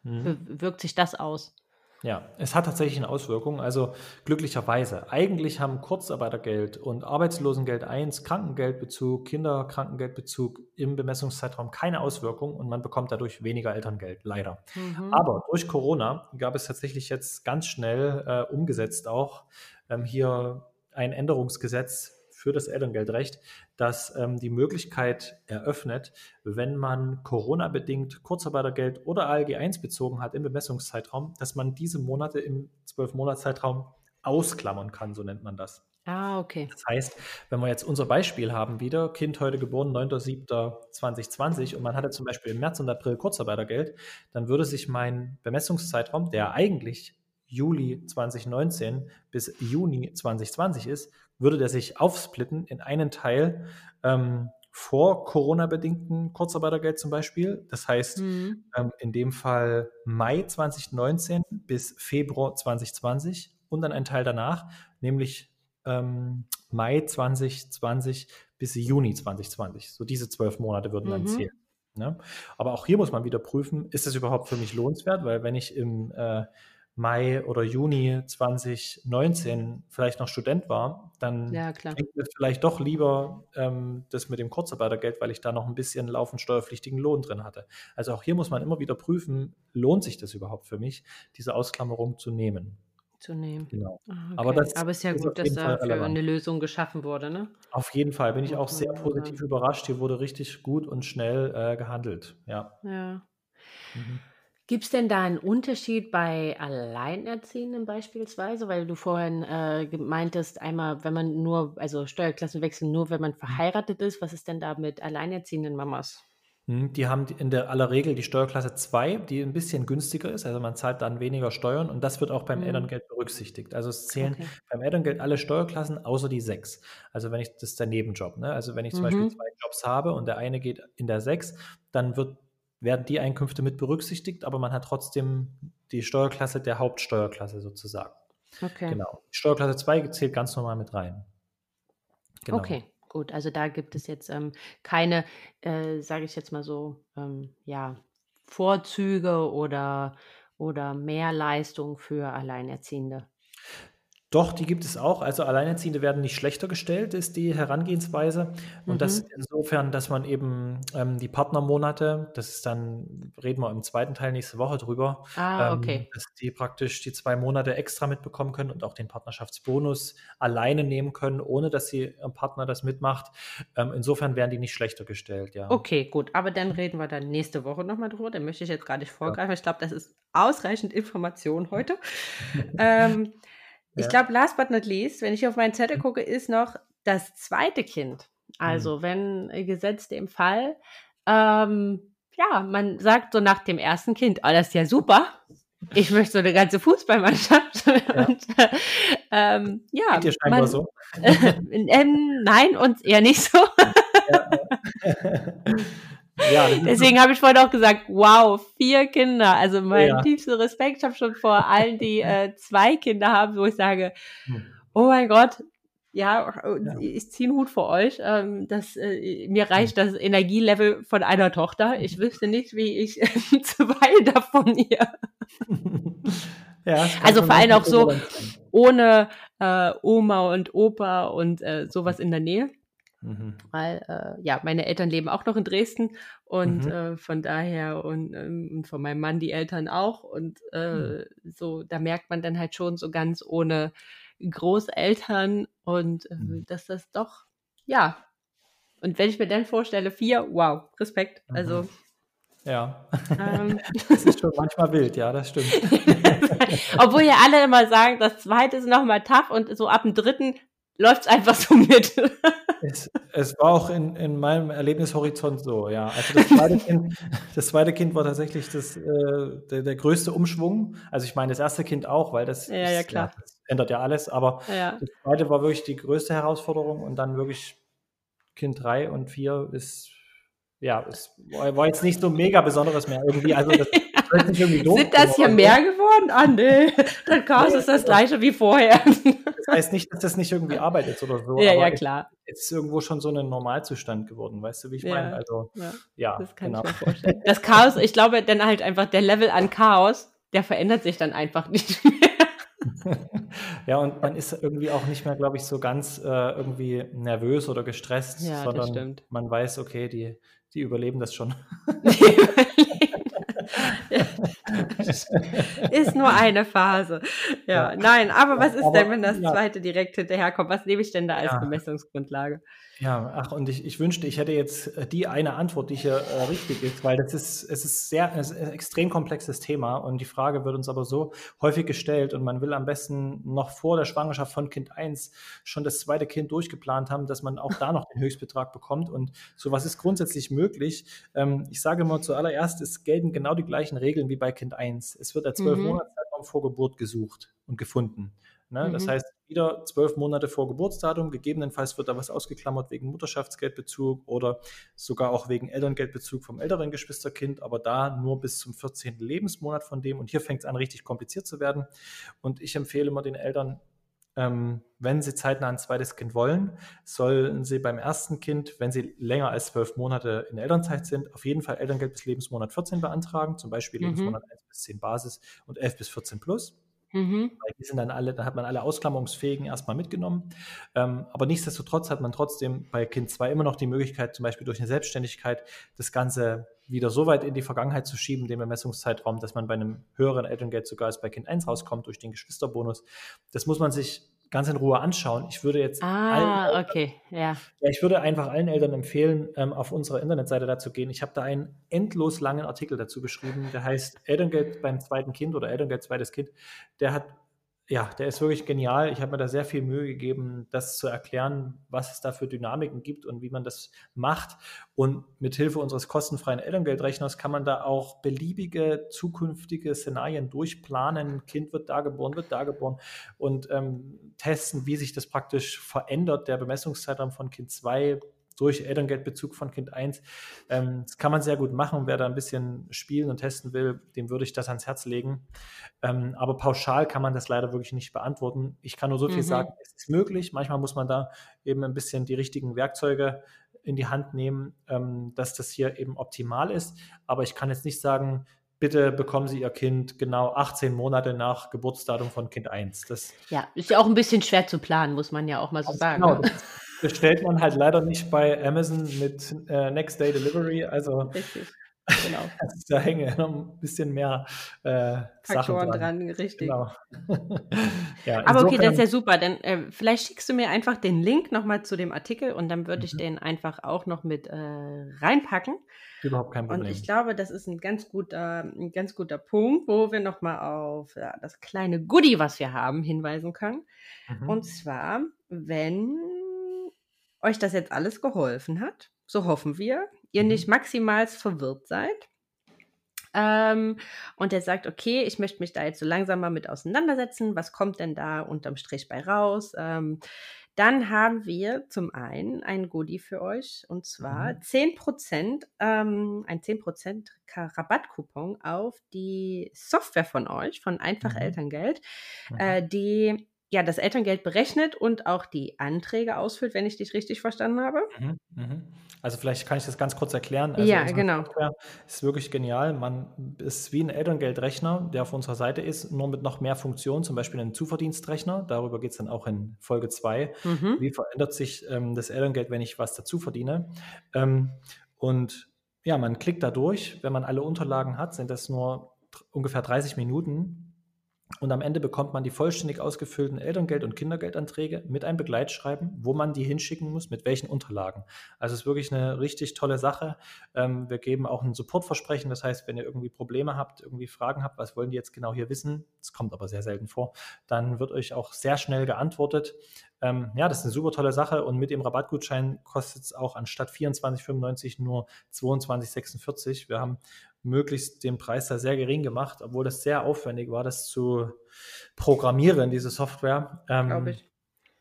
mhm. wirkt sich das aus? Ja, es hat tatsächlich eine Auswirkung. Also glücklicherweise. Eigentlich haben Kurzarbeitergeld und Arbeitslosengeld 1, Krankengeldbezug, Kinderkrankengeldbezug im Bemessungszeitraum keine Auswirkung und man bekommt dadurch weniger Elterngeld, leider. Mhm. Aber durch Corona gab es tatsächlich jetzt ganz schnell äh, umgesetzt auch ähm, hier ein Änderungsgesetz für das Elterngeldrecht, das ähm, die Möglichkeit eröffnet, wenn man Corona-bedingt Kurzarbeitergeld oder ALG 1 bezogen hat im Bemessungszeitraum, dass man diese Monate im 12-Monats-Zeitraum ausklammern kann, so nennt man das. Ah, okay. Das heißt, wenn wir jetzt unser Beispiel haben wieder, Kind heute geboren, 9.7.2020 und man hatte zum Beispiel im März und April Kurzarbeitergeld, dann würde sich mein Bemessungszeitraum, der eigentlich Juli 2019 bis Juni 2020 ist, würde der sich aufsplitten in einen Teil ähm, vor Corona-bedingten Kurzarbeitergeld zum Beispiel. Das heißt, mhm. ähm, in dem Fall Mai 2019 bis Februar 2020 und dann ein Teil danach, nämlich ähm, Mai 2020 bis Juni 2020. So diese zwölf Monate würden dann mhm. zählen. Ne? Aber auch hier muss man wieder prüfen, ist es überhaupt für mich lohnenswert? Weil wenn ich im äh, Mai oder Juni 2019 vielleicht noch Student war, dann ja, ich mir vielleicht doch lieber ähm, das mit dem Kurzarbeitergeld, weil ich da noch ein bisschen laufend steuerpflichtigen Lohn drin hatte. Also auch hier muss man immer wieder prüfen, lohnt sich das überhaupt für mich, diese Ausklammerung zu nehmen. Zu nehmen. Genau. Ah, okay. Aber, das Aber es ist ja ist gut, dass dafür eine Lösung geschaffen wurde, ne? Auf jeden Fall bin ich auch sehr positiv überrascht. Hier wurde richtig gut und schnell äh, gehandelt. Ja. Ja. Mhm. Gibt es denn da einen Unterschied bei Alleinerziehenden beispielsweise? Weil du vorhin äh, meintest, einmal, wenn man nur, also Steuerklassenwechsel nur, wenn man mhm. verheiratet ist. Was ist denn da mit alleinerziehenden Mamas? Hm, die haben in der aller Regel die Steuerklasse 2, die ein bisschen günstiger ist, also man zahlt dann weniger Steuern und das wird auch beim mhm. Elterngeld berücksichtigt. Also es zählen okay. beim Elterngeld alle Steuerklassen außer die 6. Also wenn ich, das ist der Nebenjob, ne? Also wenn ich zum mhm. Beispiel zwei Jobs habe und der eine geht in der 6, dann wird werden die Einkünfte mit berücksichtigt, aber man hat trotzdem die Steuerklasse der Hauptsteuerklasse sozusagen. Okay. Genau. Steuerklasse 2 zählt ganz normal mit rein. Genau. Okay, gut. Also da gibt es jetzt ähm, keine, äh, sage ich jetzt mal so, ähm, ja, Vorzüge oder, oder Mehrleistung für Alleinerziehende. Doch, die gibt es auch. Also Alleinerziehende werden nicht schlechter gestellt, ist die Herangehensweise. Und mhm. das insofern, dass man eben ähm, die Partnermonate, das ist dann, reden wir im zweiten Teil nächste Woche drüber, ah, okay. ähm, dass die praktisch die zwei Monate extra mitbekommen können und auch den Partnerschaftsbonus alleine nehmen können, ohne dass sie ihr Partner das mitmacht. Ähm, insofern werden die nicht schlechter gestellt, ja. Okay, gut. Aber dann reden wir dann nächste Woche nochmal drüber. Da möchte ich jetzt gar nicht vorgreifen. Ja. Ich glaube, das ist ausreichend Information heute. (laughs) ähm, ich ja. glaube, last but not least, wenn ich auf meinen Zettel mhm. gucke, ist noch das zweite Kind. Also, mhm. wenn gesetzt im Fall, ähm, ja, man sagt so nach dem ersten Kind, oh, das ist ja super. ich möchte so eine ganze Fußballmannschaft. (laughs) Ja, und, äh, ähm, ja Geht dir scheinbar man, so? (laughs) ähm, nein, uns eher nicht so. ja. (laughs) Ja, (laughs) Deswegen habe ich vorhin auch gesagt, wow, vier Kinder. Also mein ja. tiefster Respekt. Ich habe schon vor allen, die (laughs) äh, zwei Kinder haben, wo ich sage, hm. oh mein Gott, ja, ja. ich ziehe einen Hut vor euch. Ähm, das, äh, mir reicht das Energielevel von einer Tochter. Ich wüsste nicht, wie ich äh, (laughs) zwei davon hier. ja, also vor allem auch so ohne äh, Oma und Opa und äh, sowas in der Nähe. Mhm. Weil, äh, ja, meine Eltern leben auch noch in Dresden und mhm. äh, von daher und, ähm, und von meinem Mann die Eltern auch und äh, mhm. so, da merkt man dann halt schon so ganz ohne Großeltern und äh, mhm. dass das doch, ja. Und wenn ich mir dann vorstelle, vier, wow, Respekt. Also. Mhm. Ja. Ähm. (laughs) Das ist schon manchmal wild, ja, das stimmt. (laughs) Obwohl ja alle immer sagen, das zweite ist nochmal tough und so ab dem dritten läuft es einfach so mit. (laughs) Es, es, war auch in, in meinem Erlebnishorizont so, ja. Also das zweite (laughs) Kind, das zweite kind war tatsächlich das, äh, der, der größte Umschwung. Also ich meine, das erste Kind auch, weil das, ja, ja, klar. Ja, das ändert ja alles, aber ja. das zweite war wirklich die größte Herausforderung und dann wirklich Kind drei und vier ist, ja, es war jetzt nicht so mega Besonderes mehr irgendwie. Also das, (laughs) Sind das hier mehr geworden? Ah, nee. Das Chaos ist das gleiche wie vorher. Das heißt nicht, dass das nicht irgendwie arbeitet oder so. Ja, ja, klar. Es ist irgendwo schon so ein Normalzustand geworden, weißt du, wie ich ja, meine? Also, ja, ja, das kann genau. ich mir vorstellen. Das Chaos, ich glaube, dann halt einfach der Level an Chaos, der verändert sich dann einfach nicht mehr. (laughs) ja, und man ist irgendwie auch nicht mehr, glaube ich, so ganz äh, irgendwie nervös oder gestresst, ja, sondern man weiß, okay, die, die überleben das schon. (laughs) ist nur eine Phase. Ja, ja. nein, aber was ist aber, denn, wenn das zweite direkt hinterherkommt? Was nehme ich denn da als. Bemessungsgrundlage? Ja, ach, und ich, ich wünschte, ich hätte jetzt äh, die eine Antwort, die hier äh, richtig ist, weil das ist, es ist sehr, es ist ein extrem komplexes Thema und die Frage wird uns aber so häufig gestellt und man will am besten noch vor der Schwangerschaft von Kind 1 schon das zweite Kind durchgeplant haben, dass man auch da noch den Höchstbetrag bekommt und sowas ist grundsätzlich möglich. Ähm, ich sage mal zuallererst, es gelten genau die gleichen Regeln wie bei Kind 1. Es wird der zwölf mhm. Monatszeitraum vor Geburt gesucht und gefunden. Ne? Mhm. Das heißt, wieder zwölf Monate vor Geburtsdatum, gegebenenfalls wird da was ausgeklammert wegen Mutterschaftsgeldbezug oder sogar auch wegen Elterngeldbezug vom älteren Geschwisterkind, aber da nur bis zum 14. Lebensmonat von dem. Und hier fängt es an, richtig kompliziert zu werden. Und ich empfehle immer den Eltern, ähm, wenn sie zeitnah ein zweites Kind wollen, sollen sie beim ersten Kind, wenn sie länger als zwölf Monate in Elternzeit sind, auf jeden Fall Elterngeld bis Lebensmonat 14 beantragen, zum Beispiel mhm. Lebensmonat 1 bis 10 Basis und 11 bis 14 plus. Mhm. Weil die sind dann alle, da hat man alle Ausklammerungsfähigen erstmal mitgenommen. Ähm, aber nichtsdestotrotz hat man trotzdem bei Kind 2 immer noch die Möglichkeit, zum Beispiel durch eine Selbstständigkeit das Ganze wieder so weit in die Vergangenheit zu schieben, den Bemessungszeitraum, dass man bei einem höheren Elterngeld sogar als bei Kind 1 rauskommt durch den Geschwisterbonus. Das muss man sich ganz in Ruhe anschauen. Ich würde jetzt ah, allen, okay, ja. ja. Ich würde einfach allen Eltern empfehlen, ähm, auf unserer Internetseite dazu gehen. Ich habe da einen endlos langen Artikel dazu geschrieben, der heißt Elterngeld beim zweiten Kind oder Elterngeld zweites Kind. Der hat ja, der ist wirklich genial. Ich habe mir da sehr viel Mühe gegeben, das zu erklären, was es da für Dynamiken gibt und wie man das macht. Und mit Hilfe unseres kostenfreien Elterngeldrechners kann man da auch beliebige zukünftige Szenarien durchplanen. Kind wird da geboren, wird da geboren und ähm, testen, wie sich das praktisch verändert, der Bemessungszeitraum von Kind 2 durch Elterngeldbezug von Kind 1. Ähm, das kann man sehr gut machen. Wer da ein bisschen spielen und testen will, dem würde ich das ans Herz legen. Ähm, aber pauschal kann man das leider wirklich nicht beantworten. Ich kann nur so viel mhm. sagen, es ist möglich. Manchmal muss man da eben ein bisschen die richtigen Werkzeuge in die Hand nehmen, ähm, dass das hier eben optimal ist. Aber ich kann jetzt nicht sagen, bitte bekommen Sie Ihr Kind genau 18 Monate nach Geburtsdatum von Kind 1. Das ja, ist ja auch ein bisschen schwer zu planen, muss man ja auch mal so sagen. Genau, ne? Bestellt man halt leider nicht bei Amazon mit äh, Next Day Delivery. Also Richtig. Genau. (laughs) da hängen noch ein bisschen mehr äh, Faktoren dran. dran. richtig. Genau. (laughs) ja, Aber okay, das ist ja super. Dann äh, vielleicht schickst du mir einfach den Link nochmal zu dem Artikel und dann würde ich mhm. den einfach auch noch mit äh, reinpacken. Überhaupt kein Problem. Und ich glaube, das ist ein ganz guter, ein ganz guter Punkt, wo wir nochmal auf ja, das kleine Goodie, was wir haben, hinweisen können. Mhm. Und zwar, wenn euch das jetzt alles geholfen hat, so hoffen wir, ihr mhm. nicht maximal verwirrt seid, Ähm, und er sagt, okay, ich möchte mich da jetzt so langsam mal mit auseinandersetzen. Was kommt denn da unterm Strich bei raus? Ähm, dann haben wir zum einen ein Goodie für euch und zwar mhm. 10%, ähm, ein 10% Rabattcoupon auf die Software von euch, von Einfach mhm. Elterngeld, mhm. Äh, die ja, das Elterngeld berechnet und auch die Anträge ausfüllt, wenn ich dich richtig verstanden habe. Mhm, mhm. Also vielleicht kann ich das ganz kurz erklären. Also ja, genau. Software ist wirklich genial. Man ist wie ein Elterngeldrechner, der auf unserer Seite ist, nur mit noch mehr Funktionen, zum Beispiel ein Zuverdienstrechner. Darüber geht es dann auch in Folge 2. Mhm. Wie verändert sich ähm, das Elterngeld, wenn ich was dazu verdiene? Ähm, und ja, man klickt da durch. Wenn man alle Unterlagen hat, sind das nur ungefähr 30 Minuten, und am Ende bekommt man die vollständig ausgefüllten Elterngeld- und Kindergeldanträge mit einem Begleitschreiben, wo man die hinschicken muss, mit welchen Unterlagen. Also es ist wirklich eine richtig tolle Sache. Ähm, wir geben auch ein Supportversprechen. Das heißt, wenn ihr irgendwie Probleme habt, irgendwie Fragen habt, was wollen die jetzt genau hier wissen, das kommt aber sehr selten vor, dann wird euch auch sehr schnell geantwortet. Ähm, ja, das ist eine super tolle Sache und mit dem Rabattgutschein kostet es auch anstatt 24,95 nur 22,46. Wir haben möglichst den Preis da sehr gering gemacht, obwohl das sehr aufwendig war, das zu programmieren, diese Software. Ähm, Glaube ich.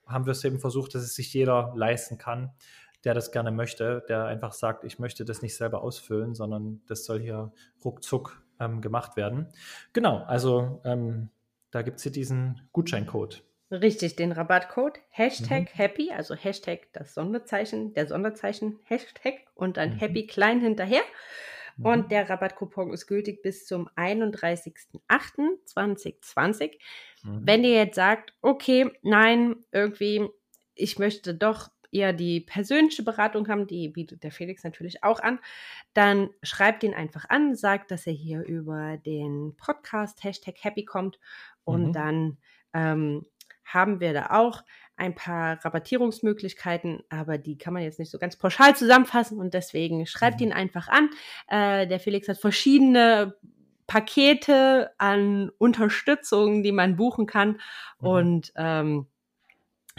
Haben wir es eben versucht, dass es sich jeder leisten kann, der das gerne möchte, der einfach sagt, ich möchte das nicht selber ausfüllen, sondern das soll hier ruckzuck ähm, gemacht werden. Genau, also ähm, da gibt es hier diesen Gutscheincode. Richtig, den Rabattcode Hashtag mhm. Happy, also Hashtag das Sonderzeichen, der Sonderzeichen Hashtag und dann mhm. Happy klein hinterher. Und mhm. der Rabattcoupon ist gültig bis zum 31.08.2020. Mhm. Wenn ihr jetzt sagt, okay, nein, irgendwie, ich möchte doch eher die persönliche Beratung haben, die bietet der Felix natürlich auch an, dann schreibt ihn einfach an, sagt, dass er hier über den Podcast Hashtag Happy kommt und mhm. dann ähm, haben wir da auch ein paar Rabattierungsmöglichkeiten, aber die kann man jetzt nicht so ganz pauschal zusammenfassen und deswegen schreibt mhm. ihn einfach an. Äh, der Felix hat verschiedene Pakete an Unterstützung, die man buchen kann mhm. und ähm,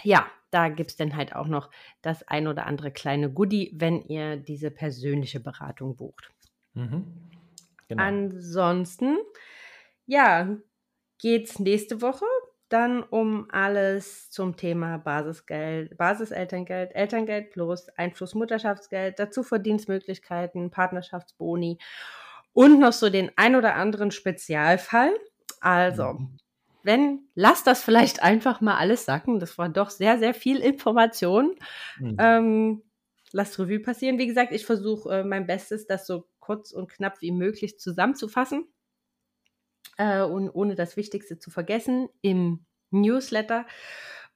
ja, da gibt es dann halt auch noch das ein oder andere kleine Goodie, wenn ihr diese persönliche Beratung bucht. Mhm. Genau. Ansonsten, ja, geht's nächste Woche dann um alles zum Thema Basisgeld, Basiselterngeld, Elterngeld plus Einfluss Mutterschaftsgeld, dazu Verdienstmöglichkeiten, Partnerschaftsboni und noch so den ein oder anderen Spezialfall. Also, mhm. wenn, lasst das vielleicht einfach mal alles sacken. Das war doch sehr, sehr viel Information. Mhm. Ähm, lasst Revue passieren. Wie gesagt, ich versuche äh, mein Bestes, das so kurz und knapp wie möglich zusammenzufassen äh, und ohne das Wichtigste zu vergessen im Newsletter.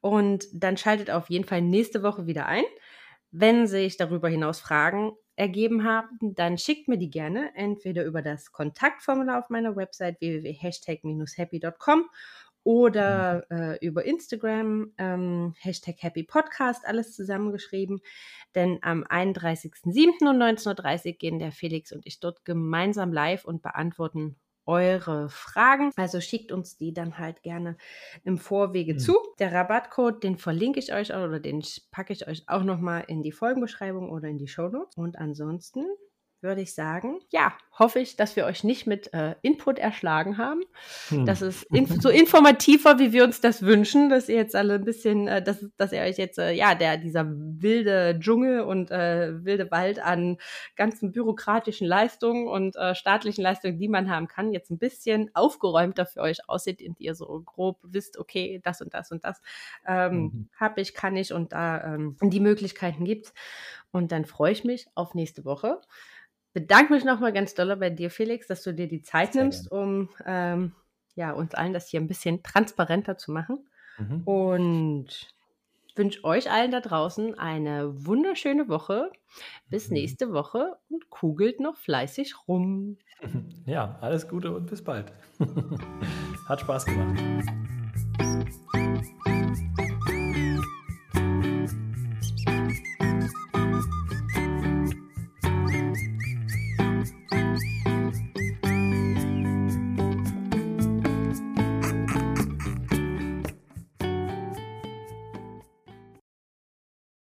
Und dann schaltet auf jeden Fall nächste Woche wieder ein. Wenn sich darüber hinaus Fragen ergeben haben, dann schickt mir die gerne entweder über das Kontaktformular auf meiner Website www.hashtag-happy.com oder mhm. äh, über Instagram, ähm, Hashtag Happy Podcast, alles zusammengeschrieben. Denn am 31.07. um 19.30 Uhr gehen der Felix und ich dort gemeinsam live und beantworten eure Fragen. Also schickt uns die dann halt gerne im Vorwege mhm. zu. Der Rabattcode, den verlinke ich euch oder den packe ich euch auch nochmal in die Folgenbeschreibung oder in die Show Notes. Und ansonsten würde ich sagen, ja, hoffe ich, dass wir euch nicht mit äh, Input erschlagen haben. Hm. Dass es inf so informativer, wie wir uns das wünschen, dass ihr jetzt alle ein bisschen, äh, dass, dass ihr euch jetzt, äh, ja, der, dieser wilde Dschungel und äh, wilde Wald an ganzen bürokratischen Leistungen und äh, staatlichen Leistungen, die man haben kann, jetzt ein bisschen aufgeräumter für euch aussieht und ihr so grob wisst, okay, das und das und das ähm, mhm. habe ich, kann ich und da ähm, die Möglichkeiten gibt's. Und dann freue ich mich auf nächste Woche bedanke mich nochmal ganz doll bei dir, Felix, dass du dir die Zeit Sehr nimmst, gerne. um ähm, ja, uns allen das hier ein bisschen transparenter zu machen. Mhm. Und wünsche euch allen da draußen eine wunderschöne Woche. Bis mhm. nächste Woche und kugelt noch fleißig rum. (laughs) Ja, alles Gute und bis bald. (laughs) Hat Spaß gemacht.